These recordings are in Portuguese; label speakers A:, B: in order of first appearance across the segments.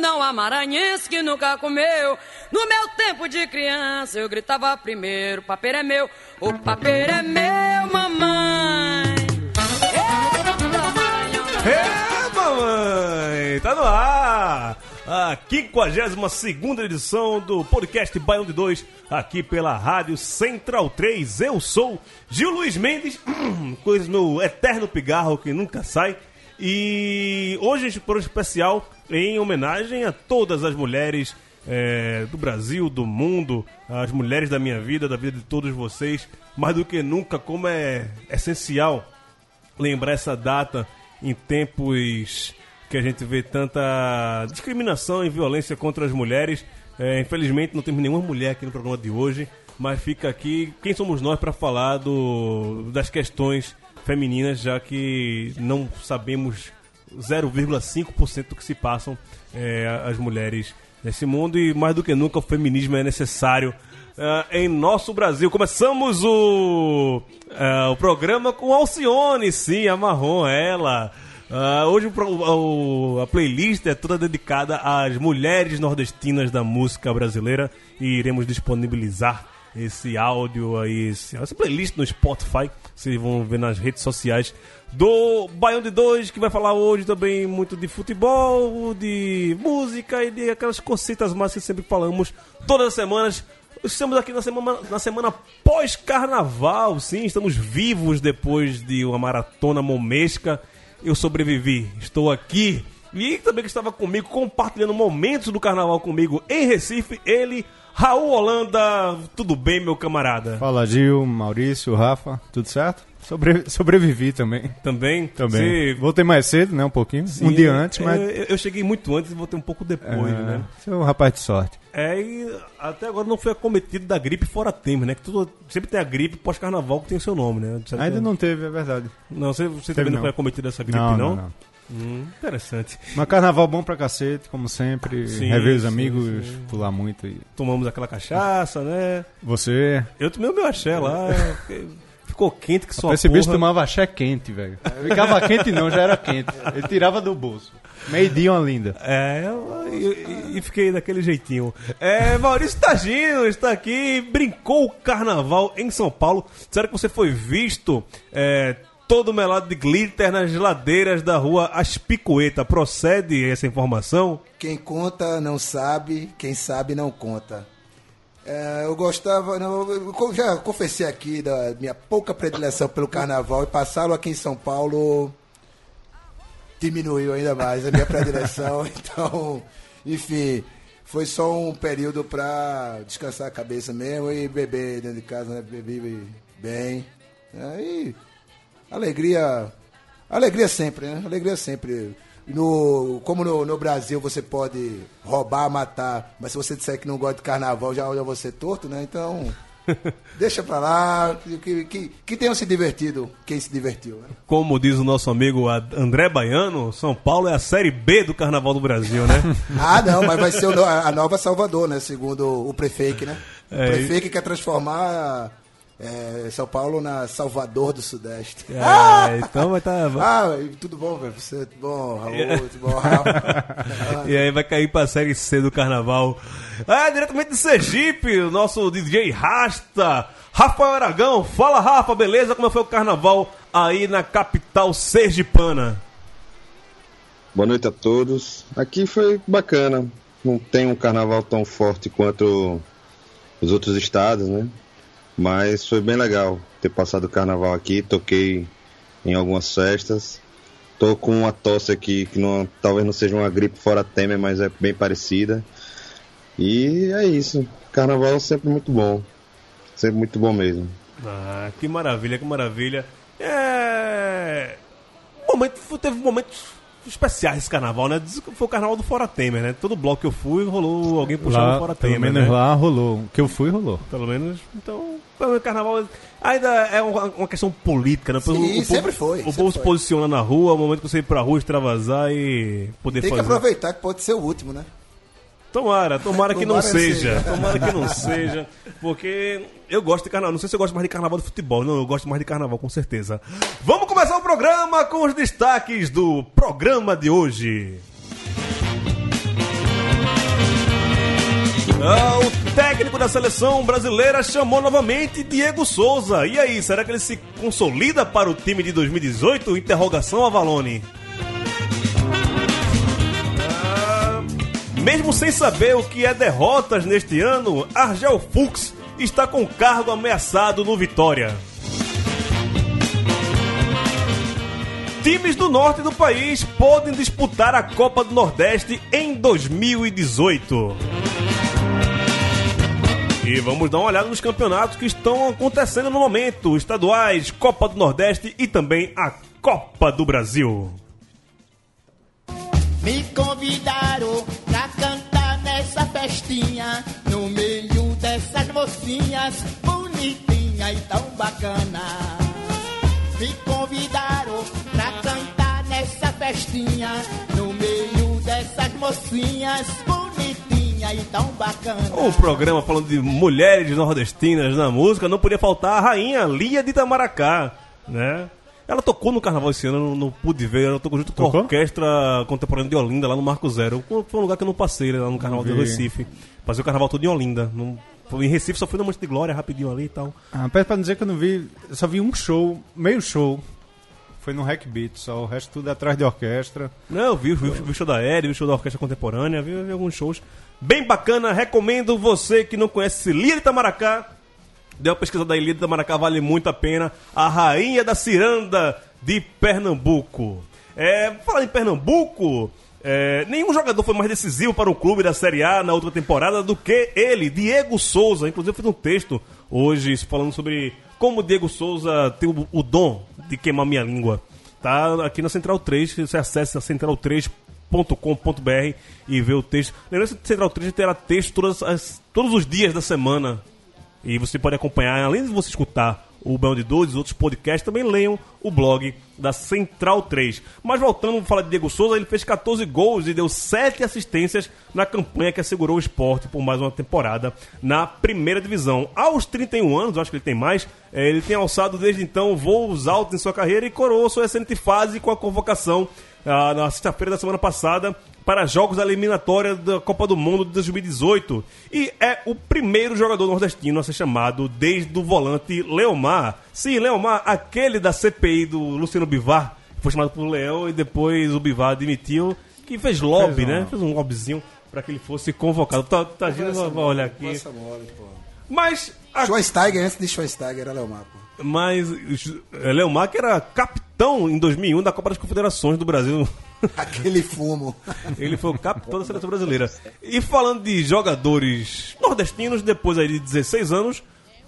A: Não há que nunca comeu. No meu tempo de criança eu gritava primeiro: papeiro é meu, o papeiro é meu, mamãe.
B: É, mamãe! Tá no ar! A 52 edição do podcast Baião de Dois, aqui pela Rádio Central 3. Eu sou Gil Luiz Mendes, coisa no eterno pigarro que nunca sai. E hoje por um especial em homenagem a todas as mulheres é, do Brasil, do mundo, as mulheres da minha vida, da vida de todos vocês. Mais do que nunca, como é essencial lembrar essa data em tempos que a gente vê tanta discriminação e violência contra as mulheres. É, infelizmente não temos nenhuma mulher aqui no programa de hoje, mas fica aqui quem somos nós para falar do, das questões femininas, já que não sabemos 0,5% do que se passam é, as mulheres nesse mundo e mais do que nunca o feminismo é necessário ah, em nosso Brasil. Começamos o, ah, o programa com Alcione, sim, a Marrom, ela. Ah, hoje o o- a playlist é toda dedicada às mulheres nordestinas da música brasileira e iremos disponibilizar esse áudio aí, essa playlist no Spotify. Vocês vão ver nas redes sociais do Baião de Dois, que vai falar hoje também muito de futebol, de música e de aquelas cositas mais que sempre falamos todas as semanas. Estamos aqui na semana, na semana pós-carnaval, sim, estamos vivos depois de uma maratona momesca. Eu sobrevivi, estou aqui. E também que estava comigo, compartilhando momentos do carnaval comigo em Recife, ele, Raul Holanda. Tudo bem, meu camarada?
C: Fala Gil, Maurício, Rafa, tudo certo? Sobre- sobrevivi também.
B: Também?
C: Também.
B: Você-
C: Voltei mais cedo, né? Um pouquinho.
B: Sim,
C: um dia antes, mas.
B: Eu, eu cheguei muito antes e voltei um pouco depois,
C: é,
B: né?
C: Você é um rapaz de sorte.
B: É, e até agora não foi acometido da gripe fora tempo, né? Que tudo, sempre tem a gripe pós-carnaval que tem o seu nome, né?
C: Ainda
B: que-
C: não teve, é verdade.
B: Não, você, você
C: Teve
B: também não
C: não.
B: foi acometido dessa gripe,
C: não?
B: não,
C: não.
B: Hum, interessante.
C: Mas carnaval bom pra cacete, como sempre.
B: Sim,
C: rever os amigos,
B: sim.
C: pular muito. E...
B: Tomamos aquela cachaça, né?
C: Você.
B: Eu tomei o meu axé lá. Ficou quente que só
C: Esse bicho
B: porra.
C: tomava axé quente, velho. Ficava quente não, já era quente. Ele tirava do bolso. Meio dia uma linda.
B: É, e, fiquei daquele jeitinho. É, Maurício Tagino está aqui, brincou o carnaval em São Paulo. Disseram que você foi visto é, todo melado de glitter nas geladeiras da rua Aspicueta. Procede essa informação?
D: Quem conta não sabe, quem sabe não conta. É, eu gostava, não, eu já confessei aqui da minha pouca predileção pelo carnaval e passá-lo aqui em São Paulo diminuiu ainda mais a minha predileção. Então, enfim, foi só um período para descansar a cabeça mesmo e beber dentro de casa, né? Bebi bem. Aí, alegria, alegria sempre, né? Alegria sempre. No, como no, no Brasil você pode roubar, matar, mas se você disser que não gosta de carnaval, já olha você torto, né? Então, deixa pra lá, que, que, que tenham se divertido quem se divertiu. Né?
B: Como diz o nosso amigo André Baiano, São Paulo é a série B do carnaval do Brasil, né?
D: Ah, não, mas vai ser o a nova Salvador, né? Segundo o prefeito, né? O
B: É,
D: prefeito quer transformar é, São Paulo na Salvador do Sudeste.
B: É, então vai estar.
D: Ah, e tudo bom, velho? Você, tudo bom, Raul, tudo bom, Rafa?
B: E aí vai cair pra série C do carnaval. Ah, diretamente de Sergipe, o nosso DJ Rasta, Rafael Aragão. Fala, Rafa, beleza? Como foi o carnaval aí na capital sergipana?
E: Boa noite a todos. Aqui foi bacana. Não tem um carnaval tão forte quanto os outros estados, né? Mas foi bem legal ter passado o carnaval aqui. Toquei em algumas festas. Tô com uma tosse aqui que não, talvez não seja uma gripe fora Temer, mas é bem parecida. E é isso. Carnaval é sempre muito bom. Sempre muito bom mesmo.
B: Ah, que maravilha, que maravilha. É. Momento, teve momentos especiais esse carnaval, né? Diz que foi o carnaval do Fora Temer, né? Todo bloco que eu fui, rolou alguém puxando
C: Lá,
B: o Fora
C: pelo
B: Temer,
C: menos
B: né?
C: lá rolou. O que eu fui, rolou.
B: Pelo menos, então, pelo menos carnaval ainda é uma, questão política, né?
D: Sim,
B: o povo,
D: sempre foi,
B: O
D: sempre
B: povo se
D: foi.
B: posiciona na rua, é o momento que você ir pra rua, extravasar e poder
D: Tem que
B: fazer.
D: aproveitar que pode ser o último, né?
B: Tomara, tomara que não
D: Tomara
B: seja.
D: seja.
B: Tomara que não seja. Porque eu gosto de carnaval. Não sei se eu gosto mais de carnaval do futebol. Não, eu gosto mais de carnaval, com certeza. Vamos começar o programa com os destaques do programa de hoje. Ah, o técnico da seleção brasileira chamou novamente Diego Souza. E aí, será que ele se consolida para o time de 2018? Interrogação Avalone. Mesmo sem saber o que é derrotas neste ano, Argel Fux está com cargo ameaçado no Vitória. Times do norte do país podem disputar a Copa do Nordeste em 2018. E vamos dar uma olhada nos campeonatos que estão acontecendo no momento: estaduais, Copa do Nordeste e também a Copa do Brasil.
F: Me convidaram festinha No meio dessas mocinhas Bonitinha e tão bacana Me convidaram pra cantar nessa festinha No meio dessas mocinhas Bonitinha e tão bacana
B: Um programa falando de mulheres nordestinas na música, não podia faltar a rainha Lia de Itamaracá, né? Ela tocou no carnaval esse ano, eu não, pude ver, ela tocou junto com a
C: Tocou?
B: orquestra contemporânea de Olinda, lá no Marco Zero. Foi um lugar que eu não passei, lá no carnaval do. Recife. Passei o carnaval todo em Olinda. Não, em Recife só fui na Monte de Glória, rapidinho ali e tal.
C: Ah, peço pra dizer que eu não vi. Eu só vi um show, meio show. Foi no Hack Beat, só o resto tudo é atrás de orquestra.
B: Não, eu vi, vi, vi o show da Eri, vi o show da Orquestra Contemporânea, vi, vi alguns shows. Bem bacana, recomendo você que não conhece de Itamaracá. Deu uma pesquisada aí, Lia de Itamaracá vale muito a pena. A rainha da ciranda de Pernambuco. É, falar em Pernambuco, é, nenhum jogador foi mais decisivo para o clube da Série A na outra temporada do que ele, Diego Souza. Inclusive, eu fiz um texto hoje falando sobre como Diego Souza tem o, o dom de queimar minha língua. Tá aqui na Central 3, você acessa central3.com.br e vê o texto. Lembrando que Central 3 terá texto todas as- todos os dias da semana. E você pode acompanhar, além de você escutar o Bão de Dois, os outros podcasts, também leiam o blog da Central 3. Mas voltando a falar de Diego Souza, ele fez 14 gols e deu 7 assistências na campanha que assegurou o esporte por mais uma temporada na primeira divisão. Aos 31 anos, acho que ele tem mais, eh, ele tem alçado desde então voos altos em sua carreira e coroou sua excelente fase com a convocação ah, na sexta-feira da semana passada para jogos da eliminatória da Copa do Mundo de 2018 e é o primeiro jogador nordestino a ser chamado desde o volante Leomar. Sim, Leomar, aquele da CPI do Luciano Bivar, que foi chamado por Leão e depois o Bivar admitiu que fez lobby,
C: Fez um-
B: né? Fez um lobbyzinho para que ele fosse convocado. Tá, tá Gina, vai olhar aqui.
D: Mole, pô.
B: Mas a
D: Schweinsteiger, antes de Schweinsteiger, era Leomar, pô.
B: mas é, Leomar que era capitão em 2001 da Copa das Confederações do Brasil.
D: Aquele fumo.
B: Ele foi o capitão da seleção brasileira. E falando de jogadores nordestinos, depois aí de 16 anos,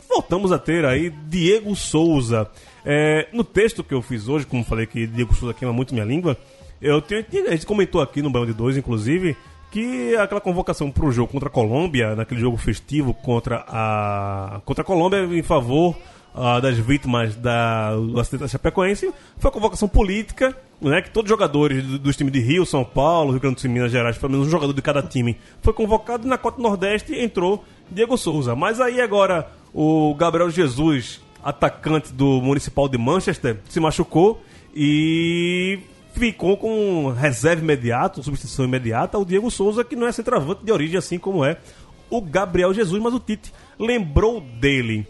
B: voltamos a ter aí Diego Souza. É, no texto que eu fiz hoje, como falei que Diego Souza queima muito minha língua, eu tenho, a gente comentou aqui no Banho de Dois, inclusive, que aquela convocação para o jogo contra a Colômbia, naquele jogo festivo contra a contra a Colômbia em favor ah, das vítimas da, do acidente da Chapecoense, foi uma convocação política, né, que todos os jogadores do- dos times de Rio, São Paulo, Rio Grande do Sul Minas Gerais, pelo menos um jogador de cada time, foi convocado e na Cota Nordeste entrou Diego Souza. Mas aí agora o Gabriel Jesus, atacante do Municipal de Manchester, se machucou e ficou com reserva imediata, substituição imediata ao Diego Souza, que não é centroavante de origem, assim como é o Gabriel Jesus, mas o Tite lembrou dele.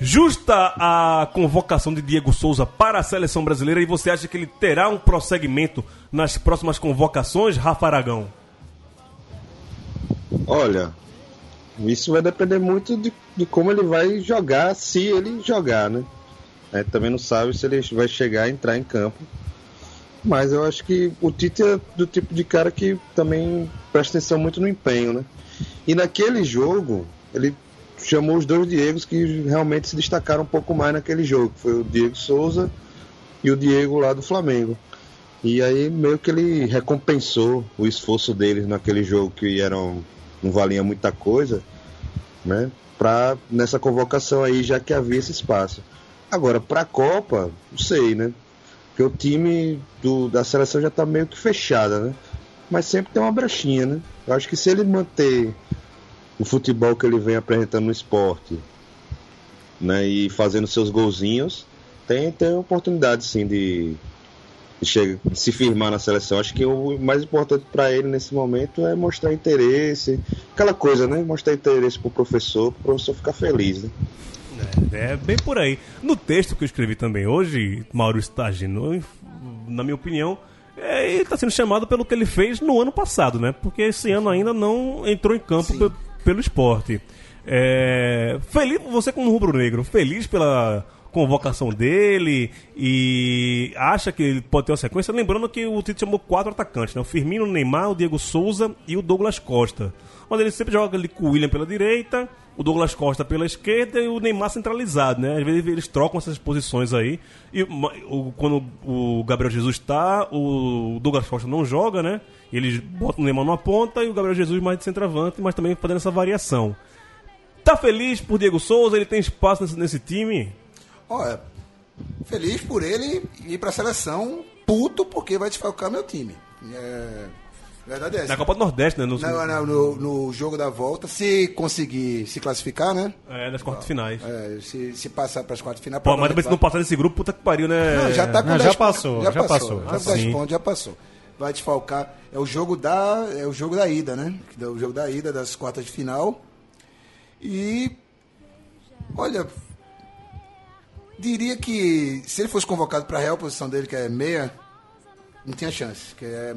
B: Justa a convocação de Diego Souza para a seleção brasileira e você acha que ele terá um prosseguimento nas próximas convocações, Rafa Aragão?
E: Olha, isso vai depender muito de, de como ele vai jogar, se ele jogar, né? É, também não sabe se ele vai chegar a entrar em campo. Mas eu acho que o Tite é do tipo de cara que também presta atenção muito no empenho, né? E naquele jogo, ele chamou os dois Diegos que realmente se destacaram um pouco mais naquele jogo. Foi o Diego Souza e o Diego lá do Flamengo. E aí meio que ele recompensou o esforço deles naquele jogo que eram, não valia muita coisa, né? Pra, nessa convocação aí, já que havia esse espaço. Agora, pra Copa, não sei, né? Porque o time do, da seleção já tá meio que fechada, né? Mas sempre tem uma brechinha, né? Eu acho que se ele manter o futebol que ele vem apresentando no esporte, né? E fazendo seus golzinhos, tem, tem oportunidade sim de, de, chegar, de se firmar na seleção. Acho que o mais importante para ele nesse momento é mostrar interesse, aquela coisa, né? Mostrar interesse pro professor, pro professor ficar feliz, né?
B: É, é bem por aí. No texto que eu escrevi também hoje, Mauro Stagino, na minha opinião, é, ele está sendo chamado pelo que ele fez no ano passado, né? Porque esse ano ainda não entrou em campo pelo esporte. É, feliz, você como rubro-negro, feliz pela convocação dele e acha que ele pode ter uma sequência. Lembrando que o Tite chamou quatro atacantes, né? O Firmino, o Neymar, o Diego Souza e o Douglas Costa. Mas ele sempre joga ali com o William pela direita, o Douglas Costa pela esquerda e o Neymar centralizado, né? Às vezes eles trocam essas posições aí. E o- quando o Gabriel Jesus está, o Douglas Costa não joga, né? Eles botam o Neymar numa ponta e o Gabriel Jesus mais de centroavante, mas também fazendo essa variação. Tá feliz por Diego Souza? Ele tem espaço nesse, nesse time?
D: Olha, feliz por ele ir pra seleção, puto porque vai desfalcar meu time. É, verdade é essa.
B: Na Copa do Nordeste, né? No,
D: Não, não, no, no jogo da volta, se conseguir se classificar, né?
B: É, nas quartas finais.
D: É, se, se passar para as quartas finais.
B: Pô, mas também se não passar nesse grupo, puta que pariu, né?
D: Não, já tá com
C: Não,
D: 10
C: já passou,
D: pontos.
C: já passou.
D: Já
B: Ah,
D: com 10
B: sim.
D: pontos, já passou. Vai desfalcar. É o jogo da, é o jogo da ida, né? É o jogo da ida das quartas de final. E olha, diria que se ele fosse convocado para a real posição dele, que é meia, não tinha chance, que é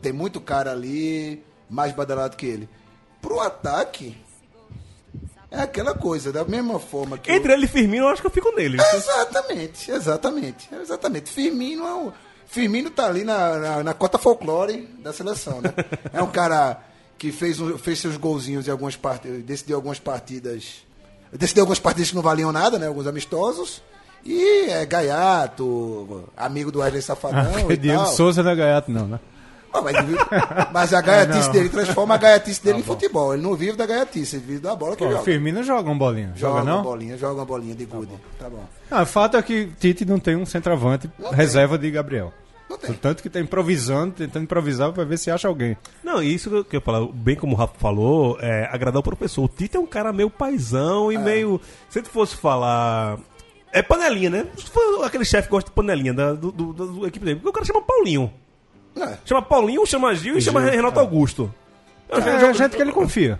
D: tem muito cara ali mais badalado que ele. Pro ataque é aquela coisa, da mesma forma que
B: Entre ele e Firmino, eu acho que eu fico nele.
D: Exatamente, exatamente, exatamente. Firmino é o, Firmino tá ali na, na, na cota folclore da seleção, né? É um cara que fez, um- fez seus golzinhos em algumas partidas, decidiu algumas partidas, decidiu algumas partidas que não valiam nada, né? Alguns amistosos. E é gaiato, amigo do Wesley Safadão e
C: Diego
D: tal.
C: Souza não é gaiato, não, né?
D: Ah, mas, mas a gaiatice
C: É,
D: dele transforma a gaiatice dele em futebol. Ele não vive da gaiatice, ele vive da bola que
C: Pô, o
D: joga.
C: Firmino joga um bolinho. Joga,
D: Joga uma
C: não?
D: bolinha, joga uma bolinha de gude. Tá bom.
C: Não, o fato é que Tite não tem um centroavante
D: Não tem.
C: reserva de Gabriel.
D: Não tem.
C: Tanto que tá improvisando, tentando improvisar pra ver se acha alguém.
B: Não, isso que eu falo, bem como o Rafa falou, é agradar o professor. O Tite é um cara meio paizão e meio. Se ele fosse falar. É panelinha, né? Aquele chefe que gosta de panelinha da, do, do, equipe dele. Porque o cara chama Paulinho.
D: É.
B: Chama Paulinho, chama Gil e chama Renato Augusto. Eu
C: É,
B: já-
C: a gente que ele confia.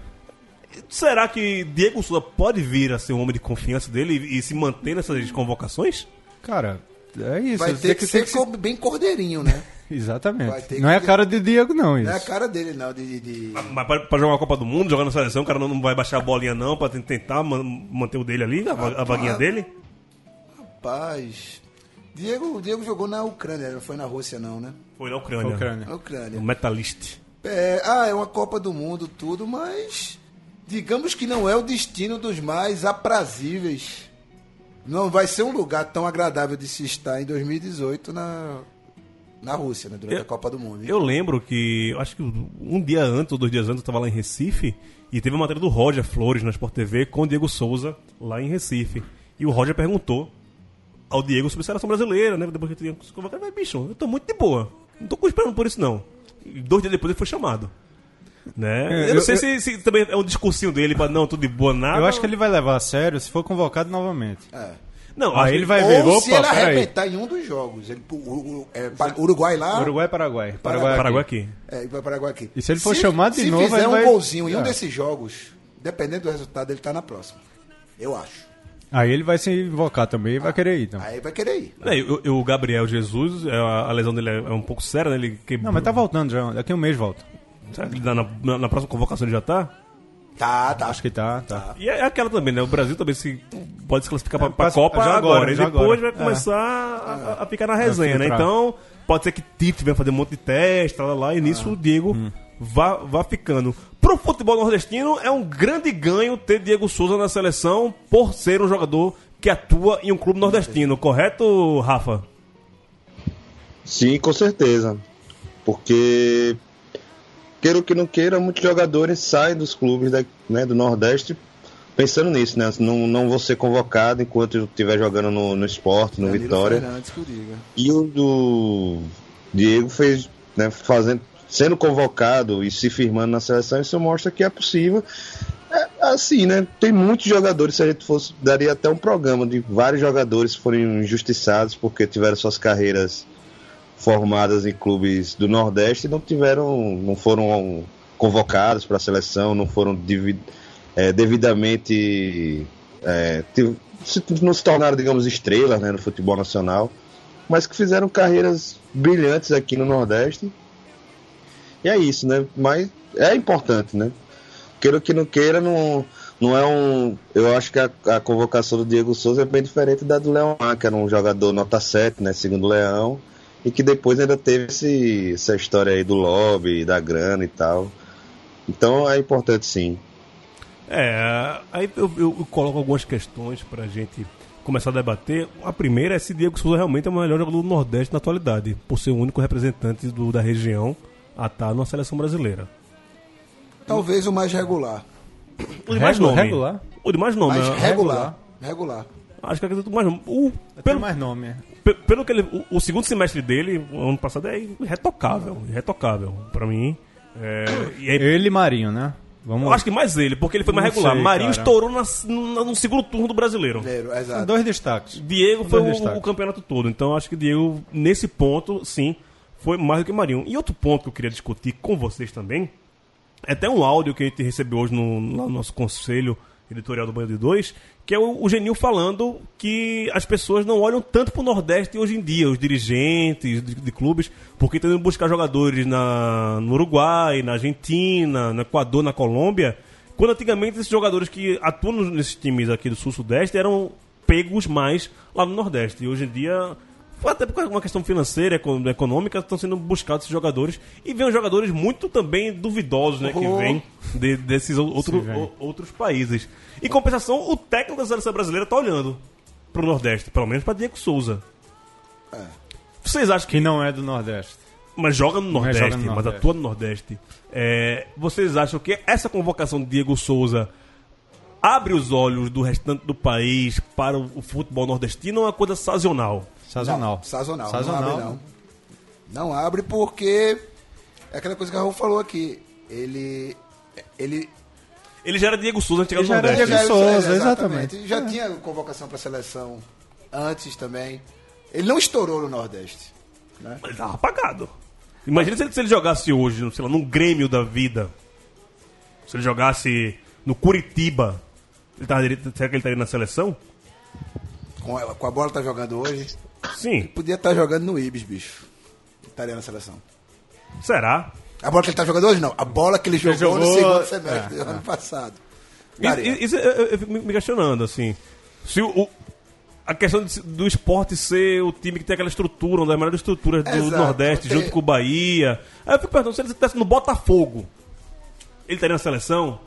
B: Será que Diego Souza pode vir a ser um homem de confiança dele e, e se manter nessas convocações?
C: Cara, é isso.
D: Vai ter que, ser
C: tem
D: co- bem cordeirinho, né?
C: Exatamente. Não é a
D: que-
C: cara de Diego, não, isso.
D: Não é a cara dele, não. De, de-
B: Mas pra, pra jogar a Copa do Mundo, jogar na seleção, o cara não, não vai baixar a bolinha não pra tentar man- manter o dele ali, a, va- a vaguinha dele?
D: Rapaz. Diego, o Diego jogou na Ucrânia, não foi na Rússia, não, né?
B: Foi na Ucrânia.
C: Ucrânia.
D: Na Ucrânia.
B: O Metalist.
D: É, ah, é uma Copa do Mundo, tudo, mas. Digamos que não é o destino dos mais aprazíveis. Não vai ser um lugar tão agradável de se estar em 2018 na, na Rússia, né? Durante
B: Eu-
D: a Copa do Mundo.
B: Eu lembro que, acho que um dia antes ou dois dias antes eu tava lá em Recife e teve uma matéria do Roger Flores na Sport TV com o Diego Souza lá em Recife. E o Roger perguntou ao Diego sobre a seleção brasileira, né? Depois que ele tinha se convocado, mas bicho, eu tô muito de boa. Não tô esperando por isso, não. E dois dias depois ele foi chamado. Né?
C: É,
B: eu não sei
C: eu-
B: se, se também é um discursinho dele pra não, tudo de boa, nada.
C: Eu acho que ele vai levar a sério se for convocado novamente.
D: É.
B: Não,
C: Aí ele vai ver,
D: Ou se ele arrebentar em um dos jogos. Ele, é, Uruguai lá.
C: Uruguai e Paraguai.
D: Paraguai.
C: Paraguai,
B: Paraguai
C: aqui.
B: aqui.
D: É, e vai Paraguai aqui.
C: E se ele for chamado de
D: se
C: novo,
D: fizer
C: ele
D: um
C: vai-
D: golzinho em um
C: É.
D: desses jogos, dependendo do resultado, ele tá na próxima. Eu acho.
C: Aí ele vai se invocar também e vai querer ir. Então.
D: Aí vai querer ir.
B: É, e o, e o Gabriel Jesus, é, a, a lesão dele é, é um pouco séria, né? Ele quebrou-
C: Não, mas tá voltando já. Daqui a um mês volta.
B: Será que na, na- na próxima convocação ele já tá?
D: Tá, tá.
C: Acho que tá, tá.
B: E é aquela também, né? O Brasil também se pode se classificar pra,
C: É,
B: pra
C: passa-
B: Copa
C: já
B: agora,
C: agora,
B: e depois
C: agora.
B: vai
C: É.
B: começar a, a ficar na resenha, né? Então, pode ser que Tite venha fazer um monte de teste, lá, lá, lá, e nisso o Diego
C: Hum.
B: vá, vá ficando. Pro futebol nordestino, é um grande ganho ter Diego Souza na seleção por ser um jogador que atua em um clube nordestino, correto, Rafa?
E: Sim, com certeza. Porque, queira ou que não queira, muitos jogadores saem dos clubes da, né, do Nordeste pensando nisso, né? Não, não vou ser convocado enquanto eu estiver jogando no, no esporte, no
D: Danilo
E: Vitória.
D: Fernandes que o diga.
E: E o do Diego fez, né, fazendo, sendo convocado e se firmando na seleção, isso mostra que é possível. É, assim, né? Tem muitos jogadores, se a gente fosse, daria até um programa de vários jogadores que foram injustiçados porque tiveram suas carreiras formadas em clubes do Nordeste e não tiveram, não foram convocados para a seleção, não foram é, devidamente é, se- não se tornaram, digamos, estrelas né, no futebol nacional, mas que fizeram carreiras brilhantes aqui no Nordeste. E é isso, né? Mas é importante, né? Queira que não queira, não, não é um. Eu acho que a, a convocação do Diego Souza é bem diferente da do Leão, que era um jogador nota 7, né? Segundo o Leão, e que depois ainda teve esse, essa história aí do lobby, da grana e tal. Então é importante sim.
B: É, aí eu, eu- eu coloco algumas questões pra gente começar a debater. A primeira é se Diego Souza realmente é o melhor jogador do Nordeste na atualidade, por ser o único representante do- da região a estar na seleção brasileira.
D: Talvez o mais regular.
B: O de mais
C: Regular?
B: nome.
C: Regular?
B: O de mais nome.
D: Mais
B: né?
D: regular. Regular.
B: Acho que é o mais nome. O, pelo,
C: mais nome. é.
B: pe- pelo que ele, o, o segundo semestre dele, o ano passado, é irretocável. Irretocável. Pra mim. É, e aí,
C: Ele e Marinho, né? Vamos
B: eu acho que mais ele, porque ele foi mais
C: Não
B: regular.
C: sei,
B: Marinho
C: cara.
B: estourou na- no, no segundo turno do brasileiro.
C: São
D: exato.
C: dois destaques.
B: Diego foi
C: Dois
B: o,
C: destaques.
B: o campeonato todo. Então acho que Diego, nesse ponto, sim, foi mais do que Marinho. E outro ponto que eu queria discutir com vocês também, é até um áudio que a gente recebeu hoje no, no nosso conselho editorial do Banho de Dois, que é o, o Genil falando que as pessoas não olham tanto pro Nordeste hoje em dia, os dirigentes de, de clubes, porque estão indo buscar jogadores na, no Uruguai, na Argentina, no Equador, na Colômbia, quando antigamente esses jogadores que atuam nesses times aqui do Sul-Sudeste eram pegos mais lá no Nordeste. E hoje em dia, até por uma questão financeira, eco- econômica, estão sendo buscados esses jogadores. E vêm jogadores muito também duvidosos, né? Que
D: Oh.
B: vêm de- desses ou- outro-
C: vem.
B: o- outros países. Em compensação, o técnico da seleção brasileira está olhando pro Nordeste, pelo menos para Diego Souza. Vocês acham que
C: Que não é do Nordeste.
B: mas joga no Nordeste,
C: joga no
B: mas
C: Nordeste.
B: atua no Nordeste. É, vocês acham que essa convocação de Diego Souza abre os olhos do restante do país para o, o futebol nordestino ou é uma coisa sazonal?
C: Sazonal.
D: Não, sazonal.
C: Sazonal.
D: Não abre, não. Não abre porque é aquela coisa que a Raul falou aqui. Ele. Ele.
B: Ele já era Diego Souza antes de
C: Ele
B: chegar
C: já
B: no
C: era
B: Nordeste.
C: Diego Souza, exatamente.
D: Já tinha convocação para seleção antes também. Ele não estourou no Nordeste.
B: Mas ele tava apagado. Imagina se ele, se ele jogasse hoje, sei lá, num Grêmio da vida. Se ele jogasse no Curitiba. Ele tava, será que ele estaria na seleção?
D: Com, ela, com a bola que tá jogando hoje.
B: Sim.
D: Podia estar jogando no Ibis, bicho. Estaria na seleção.
B: Será?
D: A bola que ele tá jogando hoje, não. A bola que ele jogou, no
C: jogou-
D: segundo semestre
C: é,
D: do ano passado.
B: Isso, eu, eu fico me questionando, assim. Se o, o- a questão de- do esporte ser o time que tem aquela estrutura, uma das melhores estruturas do
D: Exato.
B: Nordeste,
D: Tem-
B: junto com o Bahia. Aí eu fico perguntando, se ele estivesse no Botafogo, ele estaria na seleção?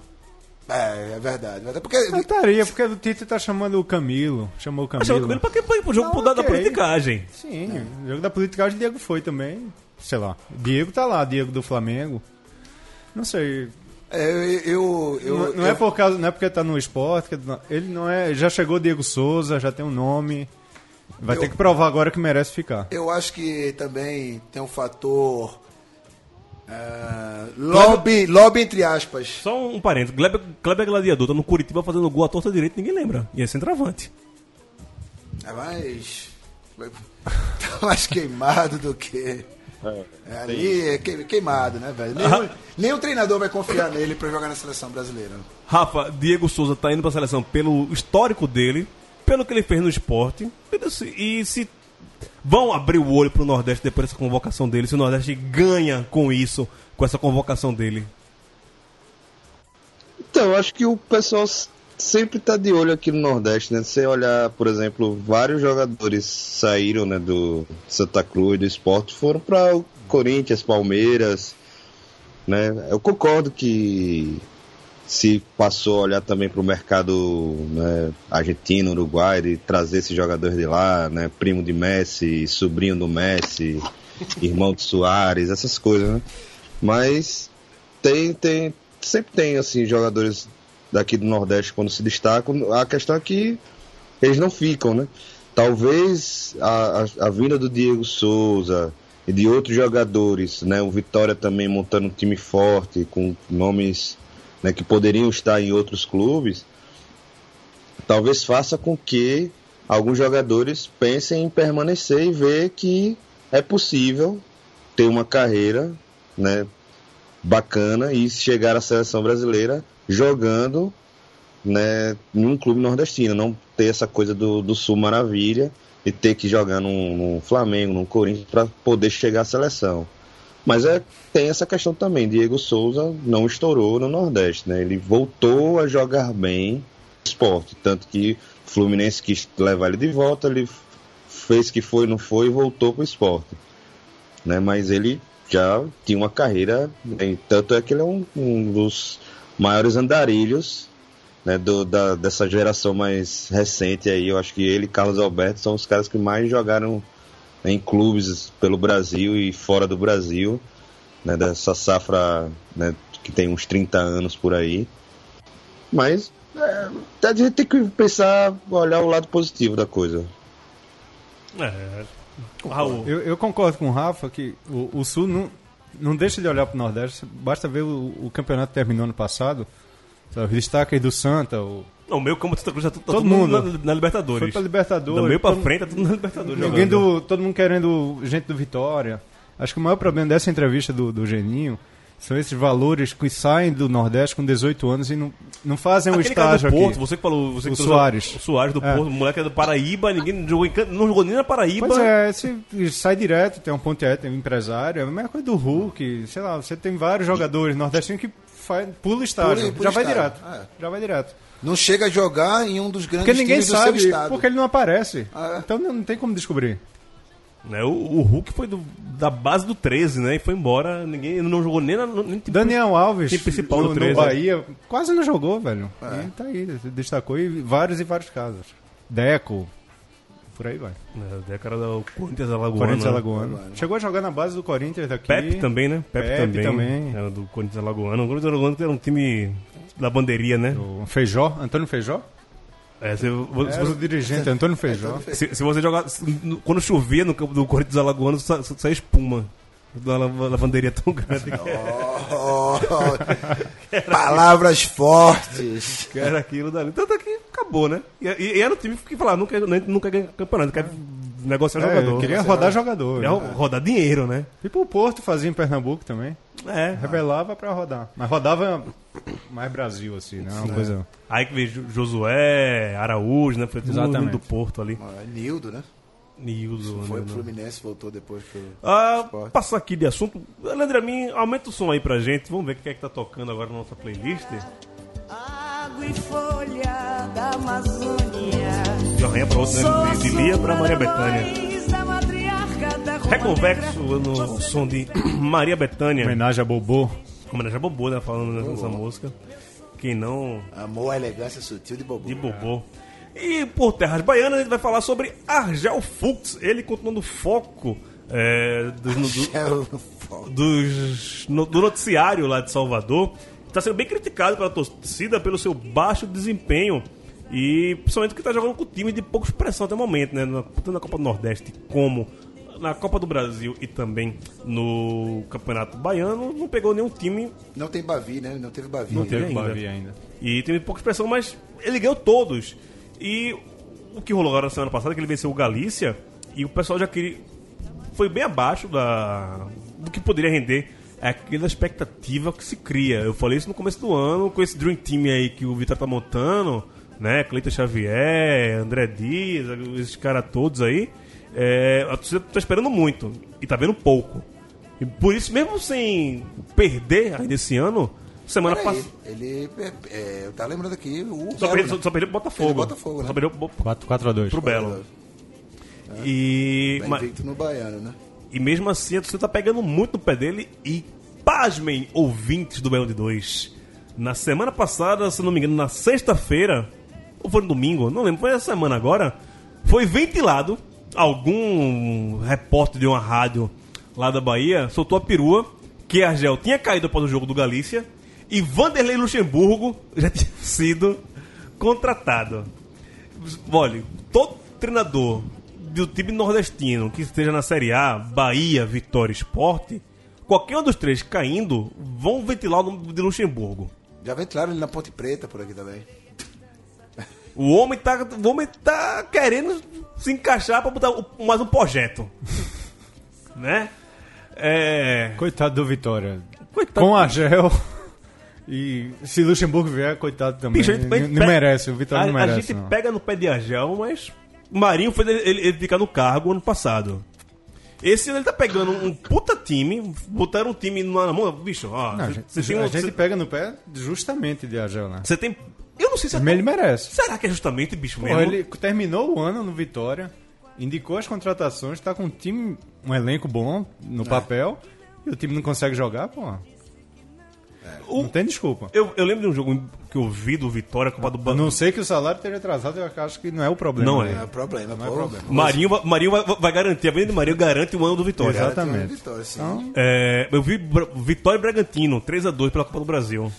D: É, é verdade. verdade. Porque
C: Não estaria, porque o Tite tá chamando o Camilo. Chamou o
B: Mas chama
C: Camilo.
B: ele pra quê? Pra ir pro jogo
C: Não,
B: da, da
C: ok.
B: politicagem.
C: Sim, o jogo da politicagem Diego foi também. Sei lá. Diego tá lá, Diego do Flamengo. Não sei.
D: é, eu, eu, eu-
C: não, não
D: eu-
C: é por causa, não é porque tá no esporte, ele não é, já chegou Diego Souza, já tem um nome. Vai
D: Eu-
C: ter que provar agora que merece ficar.
D: Eu acho que também tem um fator. É, lobby, lobby entre aspas.
B: Só um parênteses. Kleber, Kleber Gladiador tá no Curitiba fazendo gol à torta direita, ninguém lembra. E é centroavante.
D: É mais. tá mais queimado do que. É, ali é que- queimado, né, velho? Nenhum, nenhum treinador vai confiar nele pra jogar na seleção brasileira.
B: Rafa, Diego Souza tá indo pra seleção pelo histórico dele, pelo que ele fez no esporte. E se vão abrir o olho pro Nordeste depois dessa convocação dele, se o Nordeste ganha com isso, com essa convocação dele.
E: Então, acho que o pessoal sempre tá de olho aqui no Nordeste, né? Você olhar, por exemplo, vários jogadores saíram, né, do Santa Cruz, do esporte, foram para o Corinthians, Palmeiras, né? Eu concordo que se passou a olhar também para o mercado né, argentino, uruguai, de trazer esses jogadores de lá, né? Primo de Messi, sobrinho do Messi, irmão de Soares, essas coisas, né? Mas tem, tem, sempre tem assim jogadores daqui do Nordeste quando se destacam. A questão é que eles não ficam, né? Talvez a, a, a vinda do Diego Souza e de outros jogadores, né? O Vitória também montando um time forte com nomes né, que poderiam estar em outros clubes, talvez faça com que alguns jogadores pensem em permanecer e ver que é possível ter uma carreira, né, bacana e chegar à seleção brasileira jogando né, num clube nordestino, não ter essa coisa do, do Sul Maravilha e ter que jogar num, num Flamengo, num Corinthians para poder chegar à seleção. Mas é, tem essa questão também. Diego Souza não estourou no Nordeste, né? Ele voltou a jogar bem esporte, tanto que o Fluminense quis levar ele de volta, ele fez que foi, não foi e voltou para o esporte. Né? Mas ele já tinha uma carreira, né? tanto é que ele é um, um dos maiores andarilhos né, do, da, dessa geração mais recente aí. Eu acho que ele e Carlos Alberto são os caras que mais jogaram em clubes pelo Brasil e fora do Brasil, né, dessa safra né, que tem uns 30 anos por aí. Mas é, a gente tem que pensar, olhar o lado positivo da coisa.
B: É. Raul.
C: Eu, eu concordo com o Rafa que o, o Sul não, não deixa de olhar para o Nordeste. Basta ver o, o campeonato que terminou ano passado. Os destaques do Santa, o,
B: Não, o meio campo de Santa Cruz já tá todo,
C: Todo
B: mundo
C: mundo.
B: na, na Libertadores.
C: foi para Libertadores.
B: Do meio pra
C: todo-
B: frente, tá tudo na Libertadores.
C: Ninguém do, todo mundo querendo gente do Vitória. Acho que o maior problema dessa entrevista do, do Geninho são esses valores que saem do Nordeste com 18 anos e não, não fazem um
B: Aquele cara
C: estágio
B: do Porto,
C: aqui.
B: você que falou. Você
C: O
B: que trouxe-
C: Soares.
B: O Soares do
C: É.
B: Porto, o moleque é do Paraíba, ninguém jogou, não jogou nem na Paraíba.
C: Pois é, esse sai direto, tem um ponto é, tem um empresário, é a mesma coisa do Hulk, sei lá, você tem vários jogadores nordestinos que faz, pula estágio,
D: Pula- pula
C: já vai direto,
D: é.
C: já vai direto.
D: Não chega a jogar em um dos grandes
C: Porque ninguém
D: times do
C: sabe,
D: seu estado.
C: porque ele não aparece.
D: Ah, é?
C: Então não, não tem como descobrir.
B: Né, o, o Hulk foi do- da base do 13, né? E foi embora. Ninguém ele não jogou nem na. Nem, tipo,
C: Daniel Alves,
B: principal
C: no,
B: do
C: no
B: 13.
C: Bahia, quase não jogou, velho.
D: É.
C: E tá aí, destacou em vários e vários casos. Deco, por aí vai.
B: né, década do Corinthians Alagoano.
C: Corinthians
B: né?
C: Alagoano. Chegou a jogar na base do Corinthians daqui.
B: Pepe também, né? Pepe,
C: Pepe
B: também.
C: também.
B: Era do Corinthians Alagoano. O Corinthians Alagoano era um time da bandeirinha, né?
C: O Feijó, Antônio Feijó?
B: É, se, vo- se
C: Era o
B: você,
C: dirigente Antônio Feijó.
B: se, se você jogar. Quando chovia no campo do Corinthians Alagoano, sa- sa- sai espuma. Da la- lavanderia tão grande que
D: Oh, palavras fortes.
B: que era aquilo dali. Tanto é que acabou, né? E, e- e era o time que falava, nunca, nunca ganha campeonato, quer negociar
C: É,
B: jogador.
C: queria rodar jogador.
B: Queria
C: né?
B: rodar dinheiro, né?
C: Tipo o Porto fazia em Pernambuco também.
B: É.
C: Revelava pra rodar. Mas rodava mais Brasil, assim, né? Uma coisa.
B: Aí que veio Jo- Josué, Araújo, né? Foi tudo
C: Exatamente.
B: do Porto ali.
D: Ah, Nildo, né?
B: Nildo.
D: Foi
B: né?
D: pro Fluminense, voltou depois pro.
B: Ah,
D: Esporte.
B: passar aqui de assunto. Leandro Amin, aumenta o som aí pra gente. Vamos ver o que é que tá tocando agora na nossa playlist.
G: Água e folha da Amazônia.
B: De arranha pra outra, né? De, Lia pra Maria Bethânia. Reconvexo no som de Maria Bethânia.
C: Homenagem a Bobô.
B: Homenagem a Bobô, né? Falando nessa música. Quem não,
D: Amor, a elegância sutil de Bobo.
B: de Bobô. E por terras baianas, a gente vai falar sobre Argel Fux. Ele continuando o foco é, do, do- dos, no- do noticiário lá de Salvador. Está sendo bem criticado pela torcida pelo seu baixo desempenho. E principalmente porque está jogando com time de pouca expressão até o momento, né? Tanto na Copa do Nordeste como na Copa do Brasil e também no Campeonato Baiano, não pegou nenhum time
D: Não tem Bavi, né? Não teve Bavi.
B: Não teve
C: Teve
B: ainda.
C: Bavi ainda.
B: e teve pouca expressão, mas ele ganhou todos. E o que rolou agora na semana passada é que ele venceu o Galícia e o pessoal já queria. Foi bem abaixo da, do que poderia render é aquela expectativa que se cria. Eu falei isso no começo do ano, com esse Dream Team aí que o Vitor tá montando, né? Cleiton Xavier, André Dias, esses caras todos aí. É, a torcida tá esperando muito e tá vendo pouco. E por isso, mesmo sem perder ainda esse ano, semana passada.
D: ele. é, é, eu tava lembrando aqui. O
B: Só
D: Belo,
B: perdeu,
D: né?
B: só perdeu pro Botafogo.
D: Pro Botafogo, né?
B: Só perdeu pro,
C: 4, 4 a 2.
B: pro Belo. E,
D: Tá
B: ma-
D: invicto no Baiano, né?
B: E mesmo assim a torcida tá pegando muito no pé dele. E pasmem, ouvintes do Baião de 2. Na semana passada, se não me engano, na sexta-feira, ou foi no domingo, não lembro, foi essa semana agora, foi ventilado algum repórter de uma rádio lá da Bahia, soltou a perua que Argel tinha caído após o jogo do Galícia e Vanderlei Luxemburgo já tinha sido contratado. Olha, todo treinador do time nordestino que esteja na Série A, Bahia, Vitória Esporte, qualquer um dos três caindo, vão ventilar o nome de Luxemburgo.
D: Já ventilaram ele na Ponte Preta por aqui também.
B: O homem tá, o homem tá querendo se encaixar pra botar mais um projeto. né? É.
C: Coitado do Vitória.
B: Coitado.
C: Com a Gel. E se Luxemburgo vier, coitado também.
B: Bicho, a a
C: não, não
B: pega-
C: merece, o Vitória não
B: a, a
C: merece.
B: gente
C: não.
B: pega no pé de Argel, mas Marinho fez ele, ele- ficar no cargo ano passado. Esse ano ele tá pegando um puta time, botaram um time na mão. Bicho, ó.
C: Não, a
B: cê-
C: gente,
B: cê tem
C: a
B: um-
C: gente
B: cê-
C: pega no pé justamente de Agel, né?
B: Você tem. Eu não sei se é.
C: Ele merece.
B: Será que é justamente, bicho, mesmo?
C: Porra, ele terminou o ano no Vitória, indicou as contratações, tá com um time, um elenco bom no papel, e o time não consegue jogar, pô.
B: O-
C: Não tem desculpa.
B: eu, eu lembro de um jogo que eu vi do Vitória, Copa do
C: A
B: Banco.
C: não ser que o salário esteja atrasado, eu acho que não é o problema.
B: Não
C: né?
D: Não é problema,
C: Não é
D: pô.
C: problema.
B: Marinho, vai- Marinho vai, vai garantir, a venda de Marinho garante o ano do Vitória.
C: Exatamente.
D: vitória, sim.
C: Então,
B: É, eu vi Vitória e Bragantino, 3x2 pela Copa do Brasil.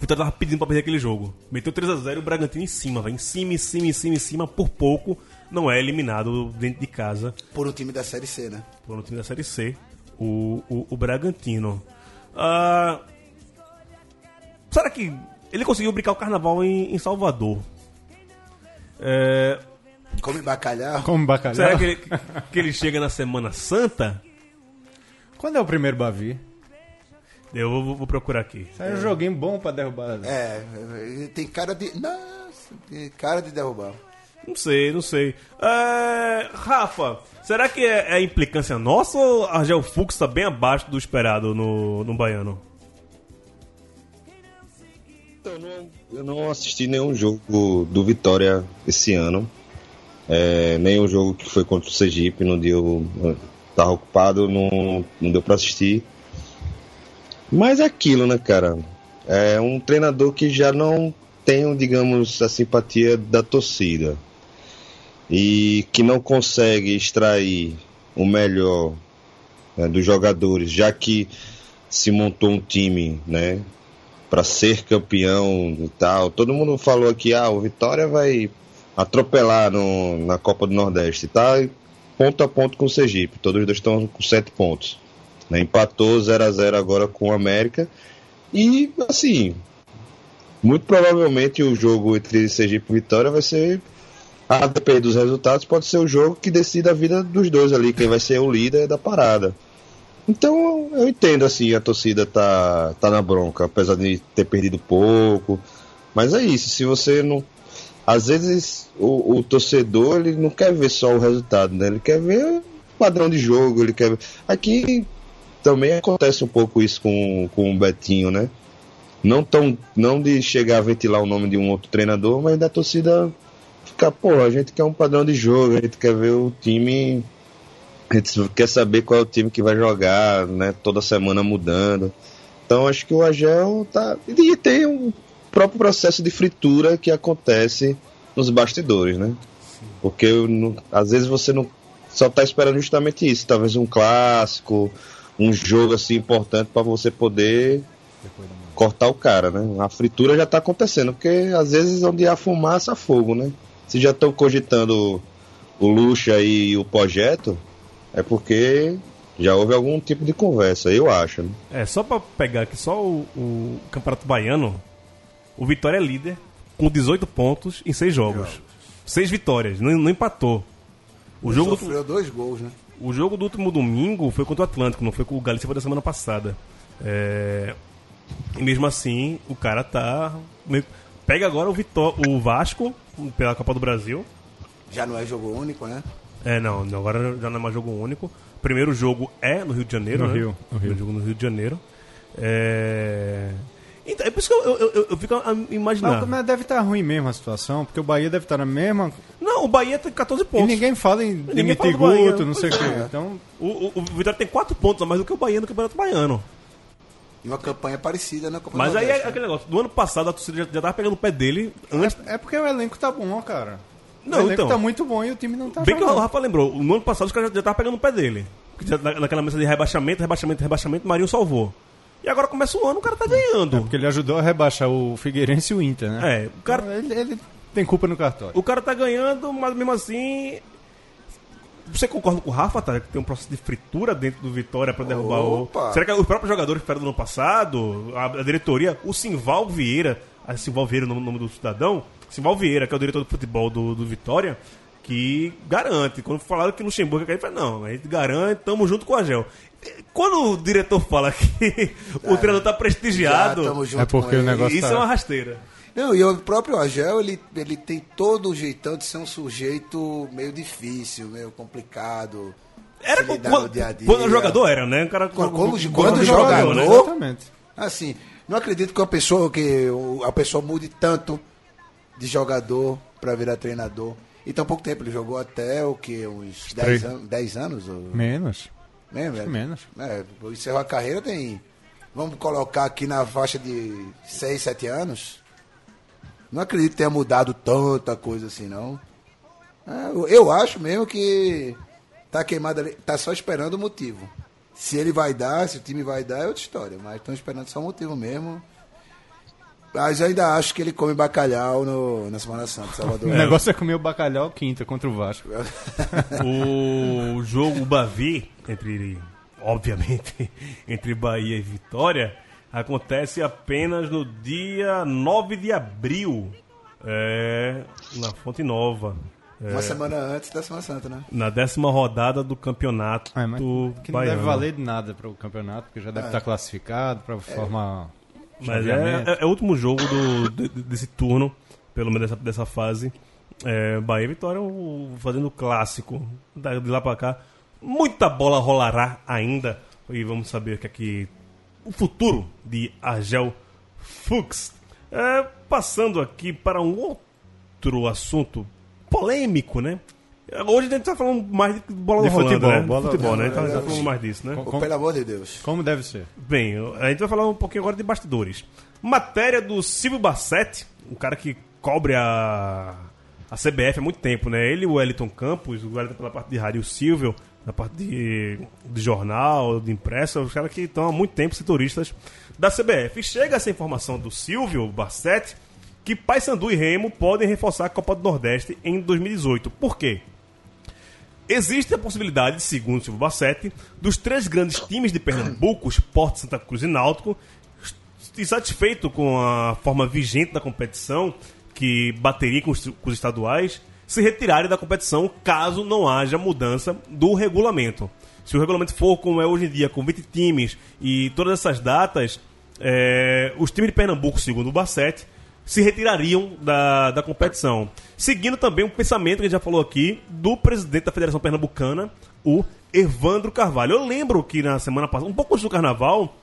B: Vitória tava pedindo pra perder aquele jogo. Meteu 3x0 e o Bragantino em cima, vai em cima, em cima, em cima, em cima, por pouco não é eliminado dentro de casa
D: Por um time da Série C, né?
B: por um time da Série C, o, o, o Bragantino. Ah, será que ele conseguiu brincar o carnaval em, em Salvador? É,
D: Come bacalhau.
C: como bacalhau.
B: será que ele, que ele chega na Semana Santa?
C: Quando é o primeiro Bavi?
B: Eu vou, vou procurar aqui.
C: Sai um joguinho bom pra derrubar.
D: É, ele tem cara de. Nossa, tem cara de derrubar.
B: Não sei, não sei. É, Rafa, será que é, é implicância nossa ou a Argel Fux tá bem abaixo do esperado no, no Baiano?
E: Então, não- eu não assisti nenhum jogo do Vitória esse ano. É, o jogo que foi contra o Sergipe, não deu. Tava ocupado, não, não deu pra assistir. Mas é aquilo, né, cara? É um treinador que já não tem, digamos, a simpatia da torcida. E que não consegue extrair o melhor né, dos jogadores, já que se montou um time, né? Para ser campeão e tal. Todo mundo falou aqui, ah, o Vitória vai atropelar no, na Copa do Nordeste, tá? Ponto a ponto com o Sergipe, todos os dois estão com sete pontos. Né? Empatou 0 a 0 agora com o América. E, assim, muito provavelmente o jogo entre Sergipe e Vitória vai ser, a depender dos resultados, pode ser o jogo que decida a vida dos dois ali, quem vai ser o líder da parada. Então eu entendo assim, a torcida tá, tá na bronca, apesar de ter perdido pouco. Mas é isso, se você não. Às vezes o, o torcedor ele não quer ver só o resultado, né? Ele quer ver o padrão de jogo, ele quer ver. Aqui também acontece um pouco isso com, com o Betinho, né? Não, tão, não de chegar a ventilar o nome de um outro treinador, mas da torcida ficar, pô, a gente quer um padrão de jogo, a gente quer ver o time a gente quer saber qual é o time que vai jogar, né? Toda semana mudando. Então acho que o Agel tá. E tem um próprio processo de fritura que acontece nos bastidores, né? Porque não- às vezes você não só tá esperando justamente isso, talvez um clássico, um jogo assim importante para você poder cortar o cara, né? A fritura já tá acontecendo, porque às vezes onde há fumaça, há fogo, né? Se já estão cogitando o Lucha e o projeto, é porque já houve algum tipo de conversa, eu acho. Né?
B: É, só pra pegar aqui só o, o Campeonato Baiano, o Vitória é líder com 18 pontos em 6 jogos. 6 vitórias, não, não empatou. O jogo, do,
D: Sofreu dois gols, né?
B: o jogo do último domingo foi contra o Atlântico, não foi com o Galícia, foi da semana passada. É, e mesmo assim, o cara tá. meio- Pega agora o, Vitó o Vasco pela Copa do Brasil.
D: Já não é jogo único, né?
B: É, não, agora já não é mais jogo único. O primeiro jogo é no Rio de Janeiro,
C: No
B: né?
C: Rio, no
B: Primeiro jogo no Rio de Janeiro. É... Então, é por isso que eu, eu, eu, eu fico a imaginar.
C: Mas, mas deve estar ruim mesmo a situação, porque o Bahia deve estar na mesma.
B: Não, o Bahia tem 14
C: E
B: pontos.
C: ninguém fala em demitir. Guto, não sei o
B: Pois
C: quê.
B: é.
C: Então,
B: O, o, o Vitória tem 4 pontos a mais do que o Bahia no Campeonato Baiano.
D: E uma campanha parecida na Copa
B: Mas aí é
D: né?
B: aquele negócio. Do ano passado a torcida já, já tava pegando o pé dele antes.
C: é, é porque o elenco tá bom, cara.
B: Não,
C: o
B: então.
C: tá muito bom e o time não tá
B: Bem que o
C: jogando.
B: Rafa lembrou, no ano passado os caras já estavam pegando o pé dele. Já na- naquela mesa de rebaixamento, rebaixamento, rebaixamento, Marinho salvou. E agora começa o ano, o cara tá ganhando.
C: Porque ele ajudou a rebaixar o Figueirense e o Inter, né?
B: É, o cara,
C: Então, ele, ele tem culpa no cartório.
B: o cara tá ganhando, mas mesmo assim. Você concorda com o Rafa, tá? Que tem um processo de fritura dentro do Vitória pra derrubar
D: Opa.
B: o. Será que os próprios jogadores que fizeram no ano passado, a, a diretoria, o Simval Vieira, a Simval Vieira, o nome, nome do cidadão, Simval Vieira, que é o diretor do futebol do, do Vitória, que garante. Quando falaram que Luxemburgo ia cair, ele falou, não, a gente garante, tamo junto com a Gel. Quando o diretor fala que o treinador tá prestigiado,
C: É porque
D: com
C: o negócio
B: isso
C: tá-
B: é uma rasteira.
D: Não, e o próprio Agel, ele, ele tem todo o jeitão de ser um sujeito meio difícil, meio complicado.
B: Era
D: lidar
B: quando,
D: dia dia.
B: quando o jogador era, né? O cara,
D: Quando- como-
B: quando
D: quando
B: jogador, né?
D: jogador,
C: Exatamente.
D: Assim, não acredito que uma pessoa que o- a pessoa mude tanto de jogador para virar treinador. E tão pouco tempo, ele jogou até o que? Uns 10
C: Três.
D: anos, 10 anos? Ou...
C: Menos. Acho que menos.
D: É, encerrou a carreira tem. Vamos colocar aqui na faixa de 6, 7 anos. Não acredito que tenha mudado tanta coisa assim, não. É, eu- eu acho mesmo que tá queimado ali, tá só esperando o motivo. Se ele vai dar, se o time vai dar, é outra história. Mas estão esperando só o motivo mesmo. Mas eu ainda acho que ele come bacalhau no, na Semana Santa, Salvador.
C: O negócio é comer o bacalhau quinta contra o Vasco.
B: o jogo Bavi, entre, obviamente, entre Bahia e Vitória, acontece apenas no dia 9 de abril, é, na Fonte Nova. É,
D: Uma semana antes da Semana Santa, né?
B: na décima rodada do campeonato
C: É, mas que não
B: baiano.
C: deve valer de nada para o campeonato, porque já deve estar classificado para formar.
B: Mas é, é- é o último jogo do, de- de- desse turno, pelo menos dessa, dessa fase. É, Bahia e Vitória o- fazendo o clássico. De lá pra cá. Muita bola rolará ainda. E vamos saber o que é que. O futuro de Argel Fuchs. É, passando aqui para um outro assunto polêmico, né? Hoje a gente tá falando mais de bola
C: De
B: rolando,
C: futebol,
B: né?
C: bola-
B: futebol, né? A gente tá- falando mais disso, né?
C: Com-
D: Pô, Pelo amor de Deus.
C: Como deve ser?
B: Bem, a gente vai falar um pouquinho agora de bastidores. Matéria do Silvio Bassetti, um cara que cobre a, a CBF há muito tempo, né? Ele e o Wellington Campos, o Wellington pela parte de rádio, o Silvio na parte de, de jornal, de impressa, os caras que estão há muito tempo setoristas da CBF. E chega essa informação do Silvio Bassetti que Paysandu e Remo podem reforçar a Copa do Nordeste em 2018. Por quê? Existe a possibilidade, segundo Silvio Bassetti, dos três grandes times de Pernambuco, Sport, Santa Cruz e Náutico, insatisfeito com a forma vigente da competição, que bateria com os, com os estaduais, se retirarem da competição caso não haja mudança do regulamento. Se o regulamento for como é hoje em dia, com 20 times e todas essas datas, é, os times de Pernambuco, segundo o Bassetti, se retirariam da, da competição. Seguindo também um pensamento que a gente já falou aqui do presidente da Federação Pernambucana, o Evandro Carvalho. Eu lembro que na semana passada, um pouco antes do carnaval,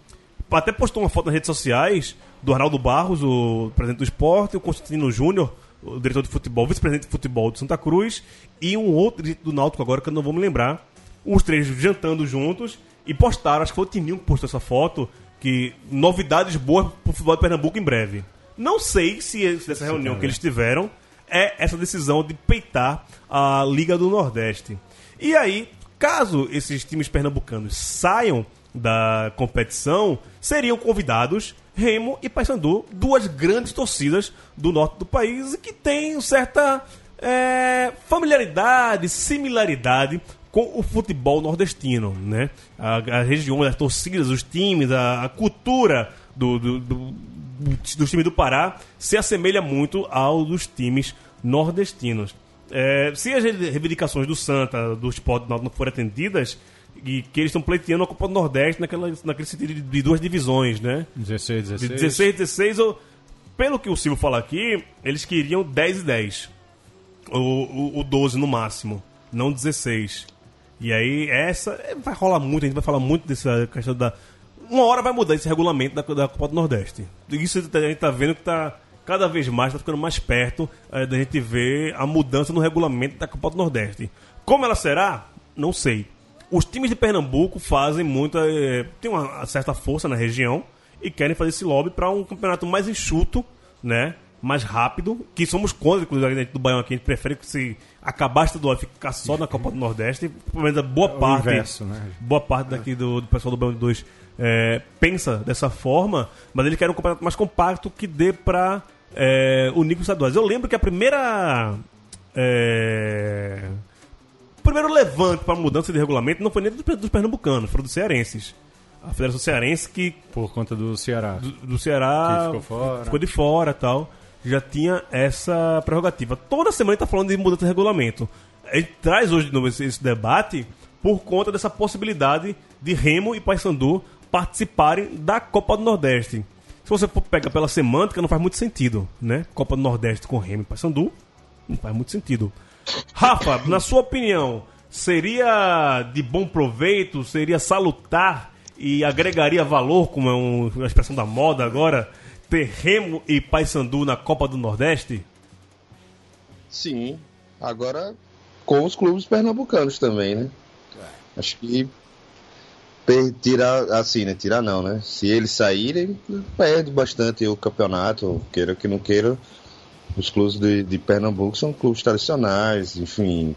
B: até postou uma foto nas redes sociais do Arnaldo Barros, o presidente do esporte, o Constantino Júnior, o diretor de futebol, vice-presidente de futebol do Santa Cruz, e um outro do Náutico agora, que eu não vou me lembrar. Os três jantando juntos e postaram, acho que foi o Tininho que postou essa foto, que novidades boas pro futebol de Pernambuco em breve. Não sei se, dessa reunião que eles tiveram é essa decisão de peitar a Liga do Nordeste. E aí, caso esses times pernambucanos saiam da competição, seriam convidados Remo e Paysandu, duas grandes torcidas do norte do país que têm certa é, familiaridade, similaridade com o futebol nordestino, né? A, a região, as torcidas, os times, a, a cultura do, do, do, dos times do Pará se assemelha muito ao dos times nordestinos. É, se as reivindicações do Santa, do Sport do não forem atendidas, e que eles estão pleiteando a Copa do Nordeste naquela, naquele sentido de, de duas divisões, né?
C: 16,
B: De
C: 16.
B: 16 16, ou, pelo que o Silvio fala aqui, eles queriam 10 e 10. O, o, o 12 no máximo, não 16. E aí, essa vai rolar muito, a gente vai falar muito dessa questão da. Uma hora vai mudar esse regulamento da, da Copa do Nordeste. Isso a gente tá vendo que tá cada vez mais, tá ficando mais perto eh, da gente ver a mudança no regulamento da Copa do Nordeste. Como ela será? Não sei. Os times de Pernambuco fazem muita. eh, tem uma certa força na região e querem fazer esse lobby para um campeonato mais enxuto, né? mais rápido, que somos contra, inclusive, do Baião aqui, a gente prefere que se acabar estadual e ficar só na Copa do Nordeste, pelo menos a boa
C: É
B: parte,
C: inverso, né?
B: boa parte daqui do, do pessoal do Baião de 2 é, pensa dessa forma, mas ele quer um campeonato mais compacto que dê pra é, unir com os estaduais. Eu lembro que a primeira... É, o primeiro levante para mudança de regulamento não foi nem dos, dos pernambucanos, foi dos cearenses. A Federação Cearense que
C: Por conta do Ceará.
B: do, do Ceará
C: Que ficou fora.
B: ficou de fora tal. Já tinha essa prerrogativa. Toda semana ele tá falando de mudança de regulamento. Ele traz hoje de novo esse, esse debate por conta dessa possibilidade de Remo e Paysandu participarem da Copa do Nordeste. Se você for pegar pela semântica, não faz muito sentido, né? Copa do Nordeste com Remo e Paysandu, não faz muito sentido. Rafa, na sua opinião, seria de bom proveito, seria salutar e agregaria valor, como é um- uma expressão da moda agora, ter Remo e Paysandu na Copa do Nordeste?
E: Sim. Agora com os clubes pernambucanos também, né? Acho que tirar, assim, né? Tirar não, né? Se eles saírem, perde bastante o campeonato, queira que não queira. Os clubes de, de Pernambuco são clubes tradicionais, enfim,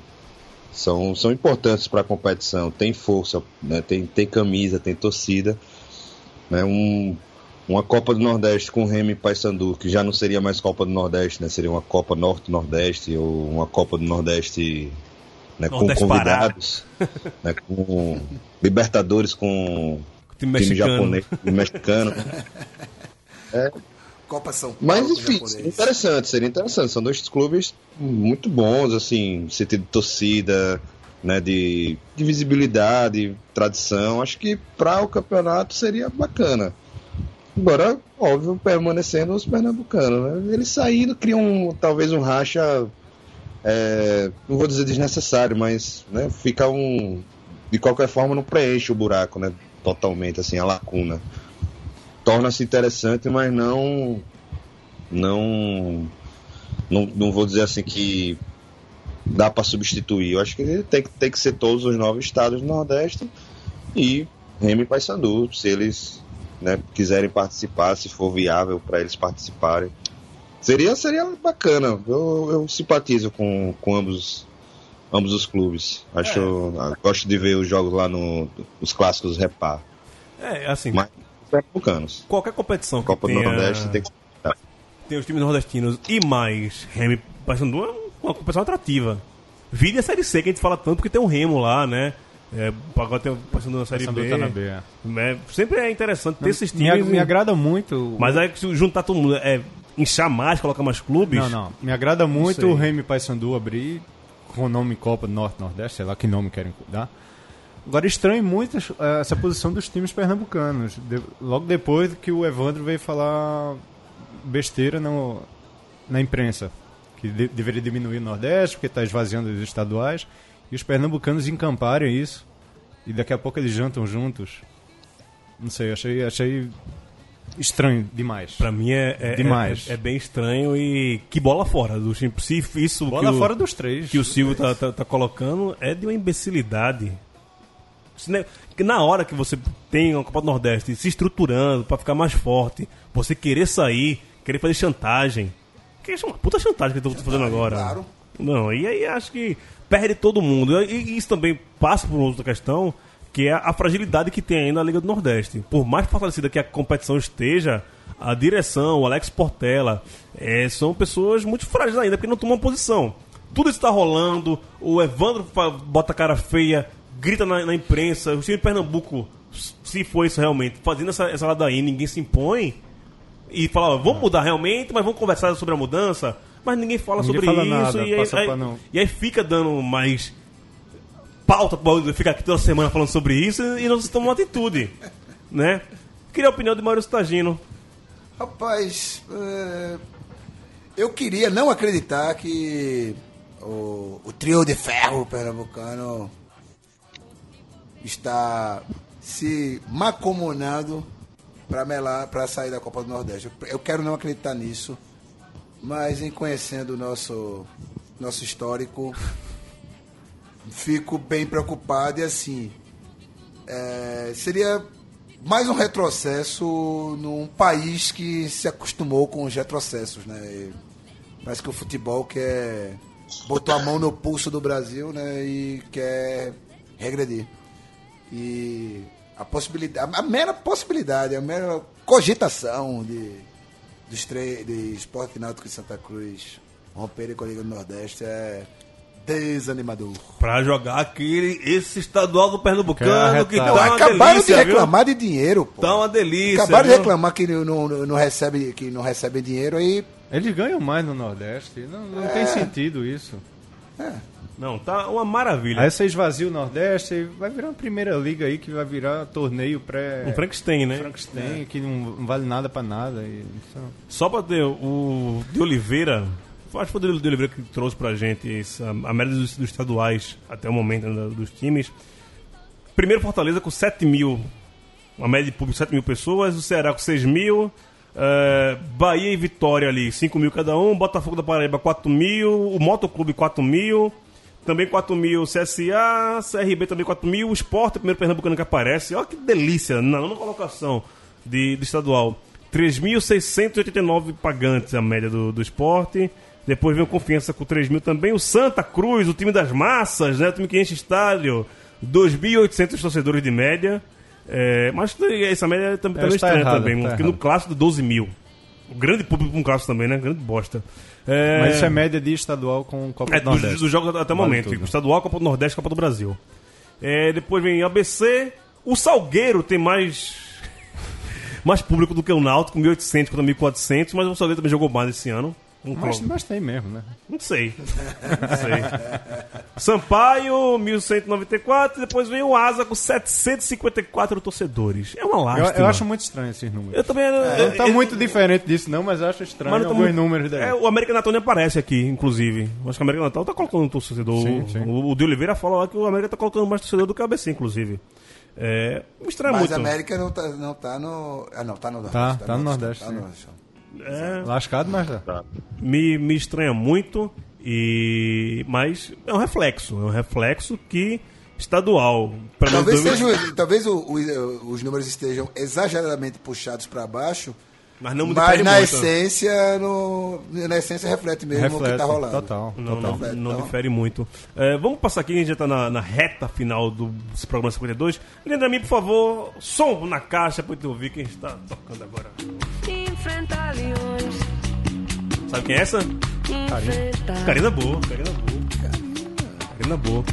E: são, são importantes para a competição. Tem força, né? tem, tem camisa, tem torcida. Né? Um, uma Copa do Nordeste com Remo e Paysandu, que já não seria mais Copa do Nordeste, né? Seria uma Copa Norte-Nordeste ou uma Copa do Nordeste né? com convidados, né? com Libertadores com
B: Time
E: time japonês, time mexicano.
D: Copa São Paulo.
E: Mas enfim, seria interessante, seria interessante. São dois clubes muito bons, assim, sentido de torcida, né, de, de visibilidade, tradição. Acho que para o campeonato seria bacana. Agora, óbvio, permanecendo os pernambucanos, né? Eles saindo criam talvez um racha, é, não vou dizer desnecessário, mas né, fica um. De qualquer forma, não preenche o buraco, né? Totalmente, assim, a lacuna torna-se interessante, mas não, não, não, não vou dizer assim que dá para substituir. Eu acho que tem, tem que ser todos os nove estados do Nordeste e Remy Paysandu, se eles né, quiserem participar, se for viável para eles participarem. Seria, seria bacana. Eu, eu simpatizo com, com ambos, ambos os clubes. Acho, eu gosto de ver os jogos lá no os clássicos Repar.
B: É, assim,
E: Mas pernambucanos.
B: qualquer competição que
E: Copa do
B: tenha,
E: Nordeste tem que
B: tem os times nordestinos e mais Remo e Paysandu é uma competição atrativa. Vide a Série C, que a gente fala tanto, porque tem um Remo lá, né? É, agora tem o Paysandu na Série B.
C: tá na B, é.
B: É, sempre é interessante ter esses
C: Me,
B: times.
C: ag- me agrada muito.
B: Mas aí se juntar todo mundo, é, inchar mais, colocar mais clubes.
C: Não, não. Me agrada muito o Remy Paysandu abrir com o nome Copa Norte Nordeste, sei lá que nome querem dar. Agora estranho muito eh, essa posição dos times pernambucanos. De- logo depois que o Evandro veio falar besteira no, na imprensa. Que de- deveria diminuir o Nordeste, porque está esvaziando os estaduais. E os pernambucanos encamparem isso. E daqui a pouco eles jantam juntos. Não sei, achei, achei estranho demais.
B: Pra mim é, é,
C: Demais.
B: é, é bem estranho e que bola fora do time. Se isso
C: Bola
B: que o,
C: fora dos três.
B: que o Silvio tá, tá, tá colocando é de uma imbecilidade. Se ne- que Na hora que você tem uma Copa do Nordeste se estruturando pra ficar mais forte, você querer sair, querer fazer chantagem. Que é uma puta chantagem que eu tô fazendo agora.
D: claro.
B: Não, e aí acho que perde todo mundo. E e isso também passa por outra questão, que é a fragilidade que tem ainda a Liga do Nordeste. Por mais fortalecida que a competição esteja, a direção, o Alex Portela, eh, são pessoas muito frágeis ainda, porque não tomam posição. Tudo isso está rolando, o Evandro bota a cara feia, grita na, na imprensa, o time de Pernambuco, se for isso realmente, fazendo essa, essa ladainha, ninguém se impõe e fala, ó, vamos mudar realmente, mas vamos conversar sobre a mudança. Mas ninguém fala
C: Ninguém
B: sobre
C: fala
B: isso
C: nada,
B: e, aí, aí- e aí fica dando mais pauta para ficar aqui toda semana falando sobre isso e não se toma uma atitude, né? Queria a opinião de Maurício Tagino.
D: Rapaz, é, eu queria não acreditar que o, o trio de ferro pernambucano está se macomunando para melar para sair da Copa do Nordeste. Eu- Eu quero não acreditar nisso, mas em conhecendo o nosso nosso histórico, fico bem preocupado e assim é, seria mais um retrocesso num país que se acostumou com os retrocessos, né? E parece que o futebol quer botou a mão no pulso do Brasil, né? E quer regredir. E a possibilidade, a mera possibilidade, a mera cogitação de dos três de Esporte Náutico e Santa Cruz romperem com a Liga do Nordeste é desanimador.
B: Pra jogar aquele, esse estadual do Pernambucano que
C: Quer
B: tá uma
D: Acabaram
B: delícia,
D: de
B: viu?
D: reclamar de dinheiro, pô.
B: Tá uma delícia.
D: Acabaram de
B: viu?
D: reclamar que não, não, não recebe, que não recebe dinheiro aí.
C: Eles ganham mais no Nordeste. Não, não tem sentido isso.
B: Não, tá uma maravilha.
C: Aí você esvazia o Nordeste e vai virar uma primeira liga aí que vai virar torneio pré.
B: Um Frankenstein, né?
C: Frankenstein, que não, vale nada pra nada. E,
B: Só pra ter o de Oliveira, acho que foi o de Oliveira que trouxe pra gente essa, a média dos, dos estaduais até o momento né, dos times. Primeiro Fortaleza com 7 mil, uma média de público de 7 mil pessoas, o Ceará com 6 mil, eh, Bahia e Vitória ali 5 mil cada um, Botafogo da Paraíba 4 mil, o Motoclube 4 mil, também 4 mil CSA, CRB também 4 mil, o Sport, primeiro Pernambucano que aparece, olha que delícia, na nona colocação de, do estadual. 3.689 pagantes a média do, do esporte. Depois vem o Confiança com 3 mil também. O Santa Cruz, o time das massas, né? O time que enche estádio. 2.800 torcedores de média. É, mas essa média também é
C: está
B: estranha
C: errado,
B: também.
C: tá
B: porque no clássico, 12 mil. O grande público com um clássico também, né? Grande bosta. É,
C: Mas isso é média de estadual com Copa
B: é,
C: do
B: dos,
C: Nordeste.
B: dos jogos até o
C: Vale
B: momento.
C: tudo.
B: Estadual, Copa do Nordeste, Copa do Brasil. É, depois vem ABC. O Salgueiro tem mais mais público do que o Náutico, 1.800 contra 1.400, mas o Salgueiro também jogou mais esse ano.
C: Mas, mas tem mesmo, né?
B: não sei. Não sei. Sampaio, 1.194, depois vem o Asa com 754 torcedores. É uma
C: Eu,
B: lástima.
C: eu acho muito estranho esses números.
B: Eu também...
C: Não tá muito diferente disso, não, mas eu acho estranho
B: Mas não tá
C: alguns
B: muito-
C: números daí.
B: É, o América Natal nem aparece aqui, inclusive. Acho que o América Natal tá colocando um torcedor.
C: Sim, sim.
B: O, o de Oliveira fala lá que o América tá colocando mais torcedor do que o ABC, inclusive. É, me estranha
D: Mas
B: muito.
D: a América não tá, não tá no. Ah, não, tá no Nordeste.
C: Tá, tá no Nordeste,
D: Tá no Nordeste.
B: É,
C: Lascado, mas tá.
B: me, me estranha muito, e mas é um reflexo. É um reflexo que estadual.
D: Talvez, seja, talvez o- o- os números estejam exageradamente puxados para baixo,
B: mas não me
D: mas na
B: muito.
D: essência, no, na essência reflete mesmo o que
C: Reflete,
D: tá rolando.
C: total.
B: Não,
C: total.
B: não, não
D: Então-
B: difere muito. É, vamos passar aqui, a gente já tá na, na reta final do programa 52. Lembra mim, por favor, som na caixa pra eu ouvir quem está tocando agora.
G: Enfrentar leões,
B: Sabe quem é essa? Karina Boa, Karina Boa. Karina Boa.